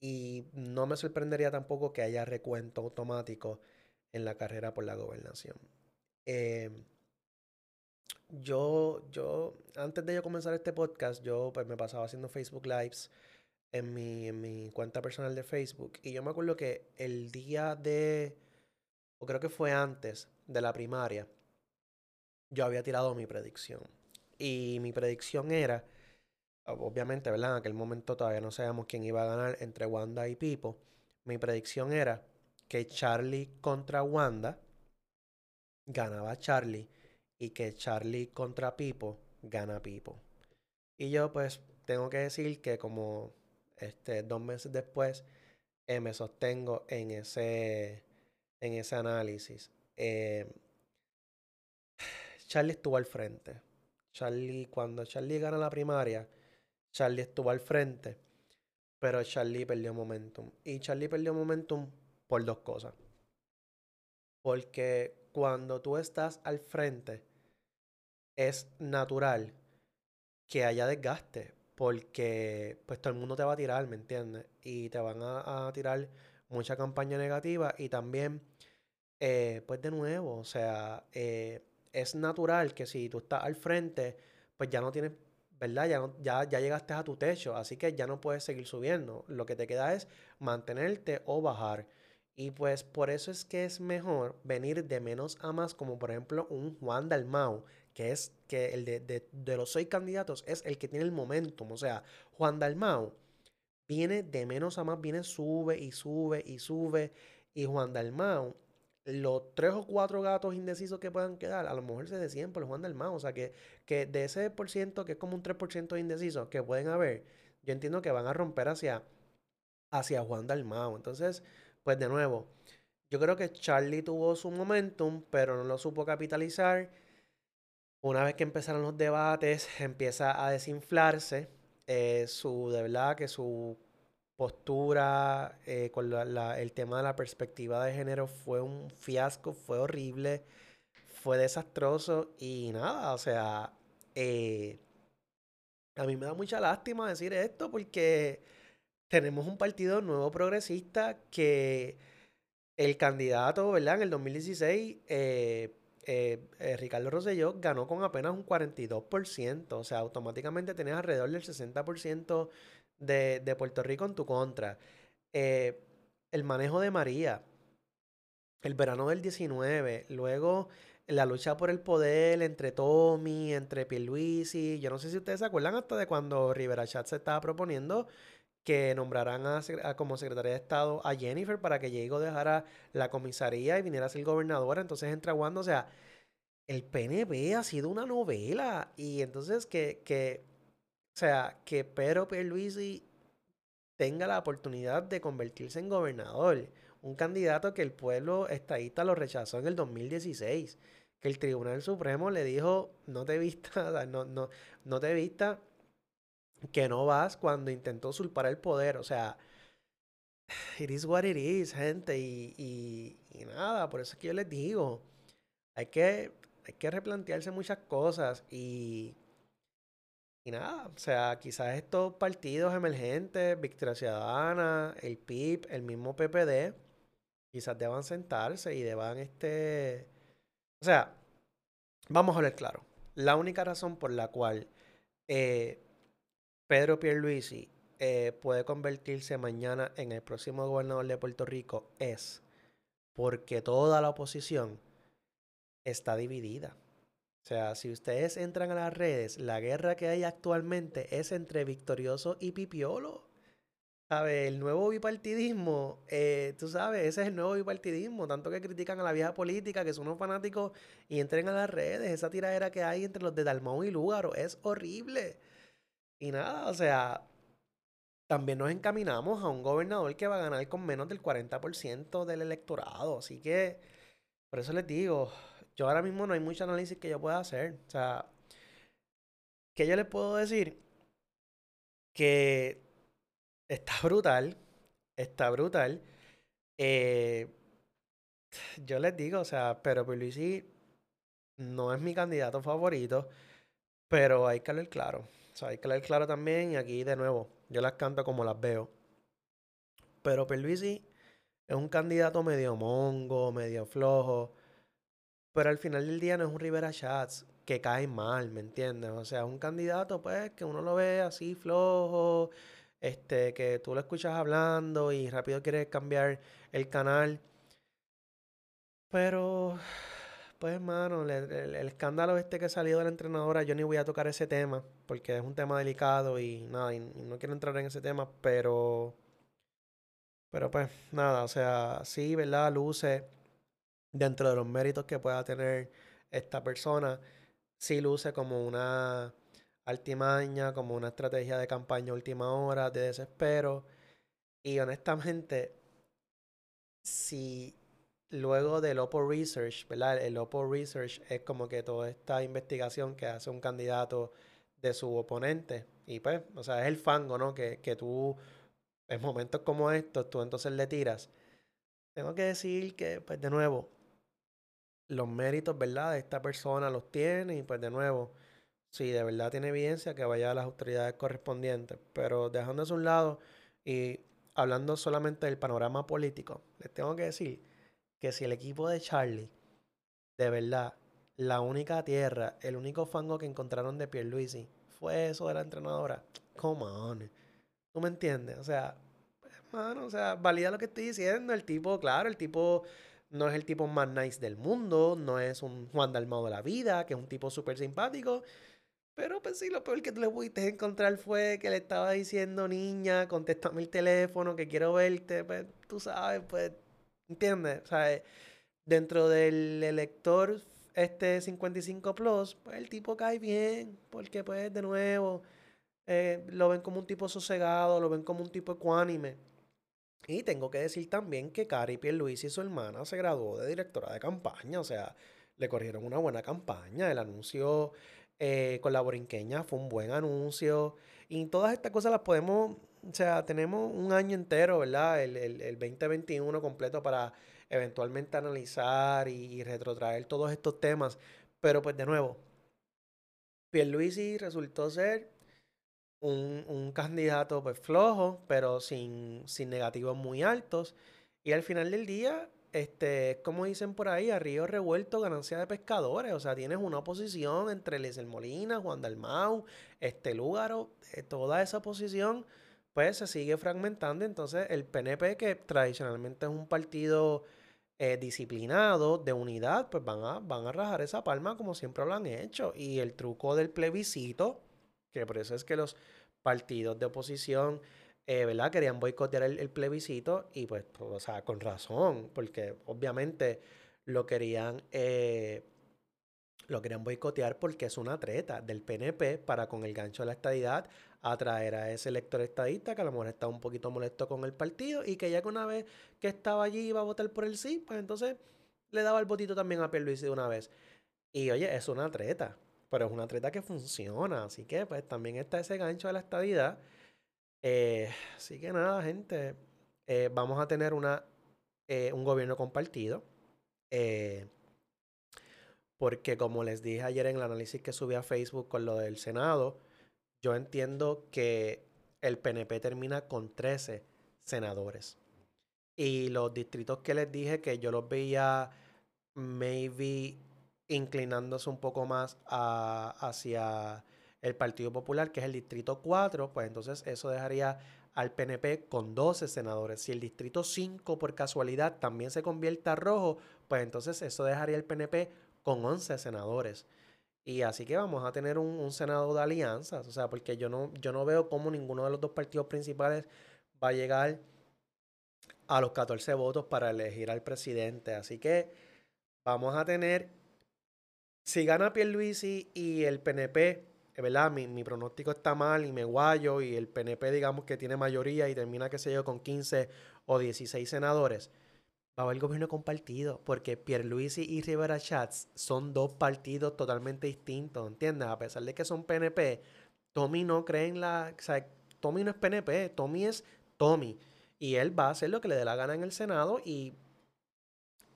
Y no me sorprendería tampoco que haya recuento automático en la carrera por la gobernación. Eh, yo, yo, antes de yo comenzar este podcast, yo pues me pasaba haciendo Facebook Lives en mi, en mi cuenta personal de Facebook. Y yo me acuerdo que el día de, o creo que fue antes de la primaria, yo había tirado mi predicción. Y mi predicción era, obviamente, ¿verdad? En aquel momento todavía no sabíamos quién iba a ganar entre Wanda y Pipo. Mi predicción era que Charlie contra Wanda ganaba Charlie y que Charlie contra Pipo gana Pipo. Y yo pues tengo que decir que como este, dos meses después, eh, me sostengo en ese, en ese análisis. Eh, Charlie estuvo al frente. Charlie, cuando Charlie gana la primaria, Charlie estuvo al frente, pero Charlie perdió momentum. Y Charlie perdió momentum por dos cosas. Porque cuando tú estás al frente, es natural que haya desgaste porque pues todo el mundo te va a tirar, ¿me entiendes? Y te van a, tirar mucha campaña negativa y también, eh, pues de nuevo, o sea, eh, es natural que si tú estás al frente, pues ya no tienes, ¿verdad? Ya, ya, ya llegaste a tu techo, así que ya no puedes seguir subiendo. Lo que te queda es mantenerte o bajar. Y pues por eso es que es mejor venir de menos a más, como por ejemplo un Juan Dalmau, que es que el de, de, los seis candidatos es el que tiene el momentum. O sea, Juan Dalmau viene de menos a más, viene, sube y sube y sube. Y Juan Dalmau, los tres o cuatro gatos indecisos que puedan quedar, a lo mejor se deciden por Juan Dalmau. O sea, que, que de ese por ciento, que es como un 3% de indecisos que pueden haber, yo entiendo que van a romper hacia hacia Juan Dalmao. Entonces, pues de nuevo, yo creo que Charlie tuvo su momentum, pero no lo supo capitalizar. Una vez que empezaron los debates, empieza a desinflarse. Eh, su, de verdad, que su postura eh, con el tema de la perspectiva de género fue un fiasco, fue horrible, fue desastroso y nada, o sea, eh, a mí me da mucha lástima decir esto porque tenemos un partido nuevo progresista que el candidato, ¿verdad? En el 2016, eh, eh, eh, Ricardo Rosselló ganó con apenas un 42%, o sea, automáticamente tenías alrededor del 60% de, de, Puerto Rico en tu contra. el manejo de María, el verano del 19, luego la lucha por el poder entre Tommy, entre Pierluisi, yo no sé si ustedes se acuerdan hasta de cuando Rivera Chat se estaba proponiendo que nombrarán a, como secretaria de Estado a Jennifer para que Diego dejara la comisaría y viniera a ser gobernadora. Entonces entra Wanda, o sea, el PNP ha sido una novela. Y entonces que, que o sea, que Pedro Pierluisi tenga la oportunidad de convertirse en gobernador. Un candidato que el pueblo estadista lo rechazó en el 2016. Que el Tribunal Supremo le dijo, no te vista, no, no, no te vista que no vas cuando intentó usurpar el poder. O sea, [sighs] it is what it is, gente. Y, y, nada, por eso es que yo les digo, hay que, hay que replantearse muchas cosas y, y nada, o sea, quizás estos partidos emergentes, Victoria Ciudadana, el PIB, el mismo PPD, quizás deban sentarse y deban este... O sea, vamos a hablar claro. La única razón por la cual eh, Pedro Pierluisi eh, puede convertirse mañana en el próximo gobernador de Puerto Rico es porque toda la oposición está dividida. O sea, si ustedes entran a las redes, la guerra que hay actualmente es entre Victorioso y Pipiolo. ¿Sabes? El nuevo bipartidismo, eh, tú sabes, ese es el nuevo bipartidismo. Tanto que critican a la vieja política, que son unos fanáticos y entren a las redes. Esa tiradera que hay entre los de Dalmau y Lúgaro es horrible. Y nada, o sea, también nos encaminamos a un gobernador que va a ganar con menos del 40% del electorado. Así que, por eso les digo, yo ahora mismo no hay mucho análisis que yo pueda hacer. O sea, ¿qué yo les puedo decir? Que está [laughs] brutal, está brutal. Eh, yo les digo, o sea, pero Luisi no es mi candidato favorito, pero hay que hablar claro. O sea, hay que leer claro también. Y aquí, de nuevo, yo las canto como las veo. Pero Perluisi es un candidato medio mongo, medio flojo. Pero al final del día no es un Rivera Chats que cae mal, ¿me entiendes? O sea, es un candidato, pues, que uno lo ve así flojo, este, que tú lo escuchas hablando y rápido quieres cambiar el canal. Pero pues, hermano, el, escándalo este que salió de la entrenadora, yo ni voy a tocar ese tema, porque es un tema delicado y nada, y, no quiero entrar en ese tema, pero. Pero pues, nada, o sea, sí, ¿verdad? Luce dentro de los méritos que pueda tener esta persona, sí luce como una altimaña, como una estrategia de campaña última hora, de desespero. Y honestamente, si luego del Oppo Research, ¿verdad? El Oppo Research es como que toda esta investigación que hace un candidato de su oponente. Y pues, o sea, es el fango, ¿no? Que, que tú, en momentos como estos, tú entonces le tiras. Tengo que decir que, pues, de nuevo, los méritos, ¿verdad? De esta persona los tiene y, pues, de nuevo, si de verdad tiene evidencia, que vaya a las autoridades correspondientes. Pero dejando a un lado y hablando solamente del panorama político, les tengo que decir que si el equipo de Charlie, de verdad, la única tierra, el único fango que encontraron de Pierluisi fue eso de la entrenadora, come on. ¿Tú me entiendes? O sea, hermano, o sea, valida lo que estoy diciendo. El tipo, claro, el tipo no es el tipo más nice del mundo, no es un Juan Dalmado de la vida, que es un tipo súper simpático. Pero pues sí, lo peor que tú le pudiste encontrar fue que le estaba diciendo, niña, contéstame el teléfono, que quiero verte. Pues tú sabes, pues ¿Entiendes? O sea, dentro del elector este 55 Plus, pues el tipo cae bien, porque pues de nuevo eh, lo ven como un tipo sosegado, lo ven como un tipo ecuánime. Y tengo que decir también que Cari Pierluisi y su hermana se graduó de directora de campaña, o sea, le corrieron una buena campaña. El anuncio eh, con la borinqueña fue un buen anuncio. Y todas estas cosas las podemos, o sea, tenemos un año entero, ¿verdad? El, el, el 2021 completo para eventualmente analizar y, retrotraer todos estos temas. Pero pues de nuevo, Pierluisi resultó ser un, un candidato pues flojo, pero sin, sin negativos muy altos. Y al final del día, este, como dicen por ahí, a río revuelto, ganancia de pescadores. O sea, tienes una oposición entre Lizel Molina, Juan Dalmau, este Lúgaro, eh, toda esa oposición, pues se sigue fragmentando. Entonces, el PNP, que tradicionalmente es un partido eh, disciplinado, de unidad, pues van a, van a rajar esa palma como siempre lo han hecho. Y el truco del plebiscito, que por eso es que los partidos de oposición eh, ¿verdad? Querían boicotear el, plebiscito y pues, o sea, con razón, porque obviamente lo querían, eh, lo querían boicotear porque es una treta del PNP para con el gancho de la estadidad atraer a ese elector estadista que a lo mejor está un poquito molesto con el partido y que ya que una vez que estaba allí iba a votar por el sí, pues entonces le daba el votito también a Pierluisi de una vez. Y oye, es una treta, pero es una treta que funciona, así que pues también está ese gancho de la estadidad eh, así que nada, gente. Eh, vamos a tener una, eh, un gobierno compartido. porque como les dije ayer en el análisis que subí a Facebook con lo del Senado, yo entiendo que el PNP termina con 13 senadores. Y los distritos que les dije que yo los veía maybe inclinándose un poco más hacia el Partido Popular, que es el distrito 4, pues entonces eso dejaría al PNP con 12 senadores. Si el distrito 5 por casualidad también se convierte a rojo, pues entonces eso dejaría al PNP con 11 senadores. Y así que vamos a tener un, senado de alianzas, o sea, porque yo no, yo no veo cómo ninguno de los dos partidos principales va a llegar a los 14 votos para elegir al presidente. Así que vamos a tener, si gana Pierluisi y el PNP ¿verdad? Mi, mi, pronóstico está mal y me guayo y el PNP digamos que tiene mayoría y termina, qué sé yo, con 15 o 16 senadores, va a haber gobierno compartido porque Pierluisi y Rivera Chats son dos partidos totalmente distintos, ¿entiendes? A pesar de que son PNP, Tommy no cree en la... O sea, Tommy no es PNP, Tommy es Tommy. Y él va a hacer lo que le dé la gana en el Senado y,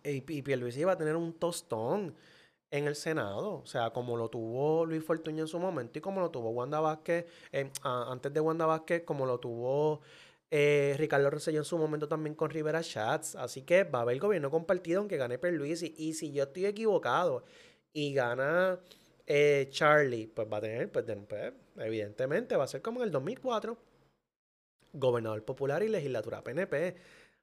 y, y Pierluisi va a tener un tostón en el Senado, o sea, como lo tuvo Luis Fortuño en su momento y como lo tuvo Wanda Vázquez, eh, antes de Wanda Vázquez, como lo tuvo eh, Ricardo Rosselló en su momento también con Rivera Chats. Así que va a haber gobierno compartido aunque gane Luis Y si yo estoy equivocado y gana eh, Charlie, pues va a tener, pues, pues, evidentemente va a ser como en el 2004, gobernador popular y legislatura PNP.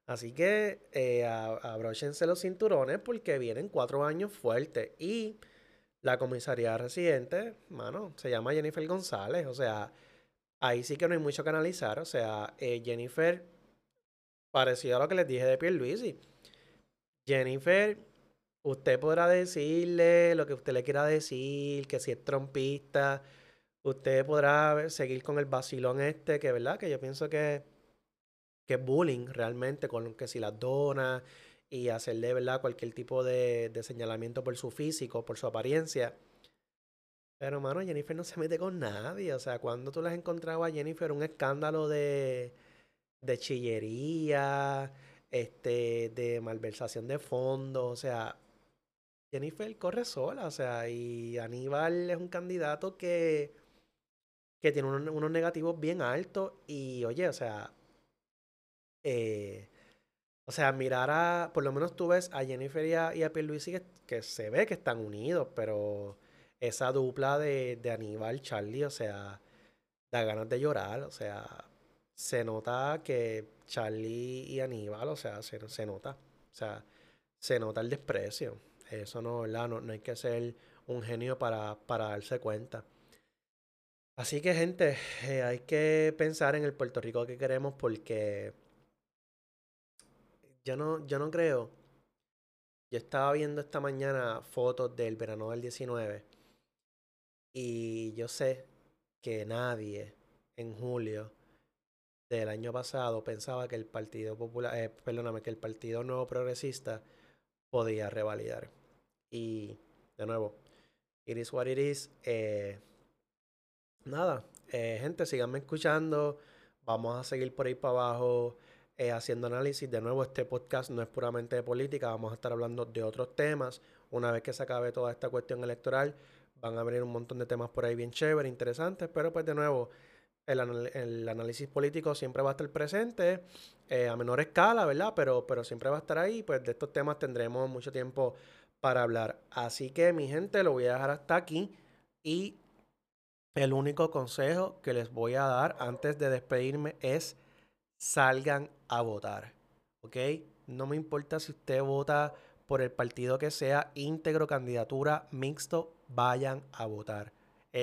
Así que eh, abróchense los cinturones porque vienen cuatro años fuertes. Y la comisaría residente, mano, se llama Jennifer González. O sea, ahí sí que no hay mucho que analizar. O sea, eh, Jennifer, parecido a lo que les dije de Pierluisi. Jennifer, usted podrá decirle lo que usted le quiera decir, que si es trompista, usted podrá seguir con el vacilón este, que verdad, que yo pienso que que es bullying realmente, con que si las donas y hacerle ¿verdad? cualquier tipo de, señalamiento por su físico, por su apariencia. Pero, mano, Jennifer no se mete con nadie. O sea, cuando tú las has encontrado a Jennifer, un escándalo de, de chillería, este, de malversación de fondos. O sea, Jennifer corre sola. O sea, y Aníbal es un candidato que, que tiene unos negativos bien altos. Y, oye, o sea, eh, o sea, mirar a, por lo menos tú ves a Jennifer y a, y Pierluisi que, se ve que están unidos, pero esa dupla de, Aníbal, Charlie, o sea, da ganas de llorar, o sea, se nota que Charlie y Aníbal, o sea, se, se nota, o sea, se nota el desprecio. Eso no, ¿verdad? No, hay que ser un genio para, para darse cuenta. Así que, gente, eh, hay que pensar en el Puerto Rico que queremos porque yo no, yo no creo. Yo estaba viendo esta mañana fotos del verano del 19 y yo sé que nadie en julio del año pasado pensaba que el Partido Popular, eh, perdóname, que el Partido Nuevo Progresista podía revalidar. Y de nuevo, it is what it is. Eh, nada, eh, gente, síganme escuchando. Vamos a seguir por ahí para abajo haciendo análisis. De nuevo, este podcast no es puramente de política, vamos a estar hablando de otros temas. Una vez que se acabe toda esta cuestión electoral, van a abrir un montón de temas por ahí bien chéveres, interesantes, pero pues de nuevo, el, análisis político siempre va a estar presente, eh, a menor escala, ¿verdad? Pero, pero siempre va a estar ahí, pues de estos temas tendremos mucho tiempo para hablar. Así que mi gente, lo voy a dejar hasta aquí y el único consejo que les voy a dar antes de despedirme es salgan a votar, ¿ok? No me importa si usted vota por el partido que sea, íntegro, candidatura, mixto, vayan a votar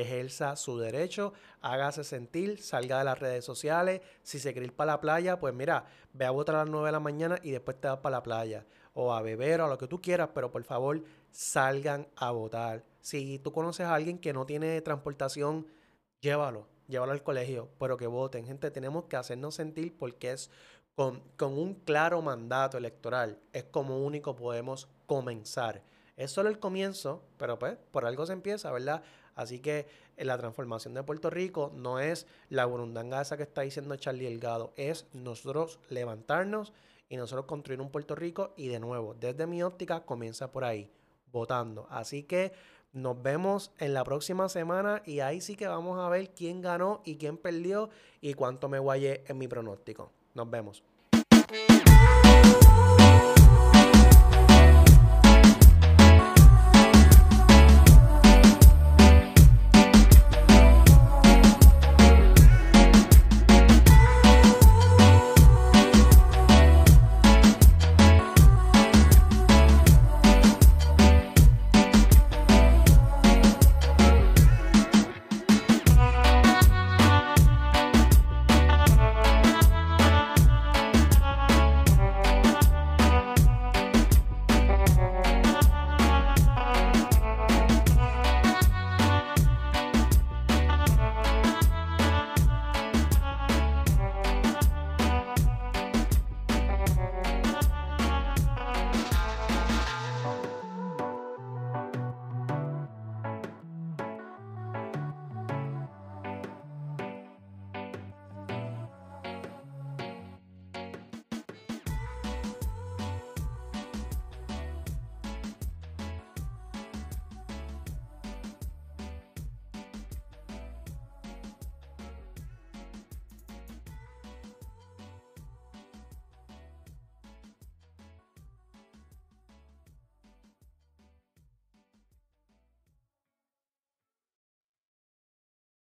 ejerza su derecho, hágase sentir, salga de las redes sociales. Si se quiere ir para la playa, pues mira, ve a votar a las 9 de la mañana y después te vas para la playa. O a beber o a lo que tú quieras, pero por favor salgan a votar. Si tú conoces a alguien que no tiene transportación, llévalo, llévalo al colegio, pero que voten. Gente, tenemos que hacernos sentir porque es con, un claro mandato electoral, es como único podemos comenzar. Es solo el comienzo, pero pues por algo se empieza, ¿verdad? Así que eh, la transformación de Puerto Rico no es la burundanga esa que está diciendo Charlie Delgado, es nosotros levantarnos y nosotros construir un Puerto Rico y de nuevo, desde mi óptica comienza por ahí, votando. Así que nos vemos en la próxima semana y ahí sí que vamos a ver quién ganó y quién perdió y cuánto me guayé en mi pronóstico. Nos vemos.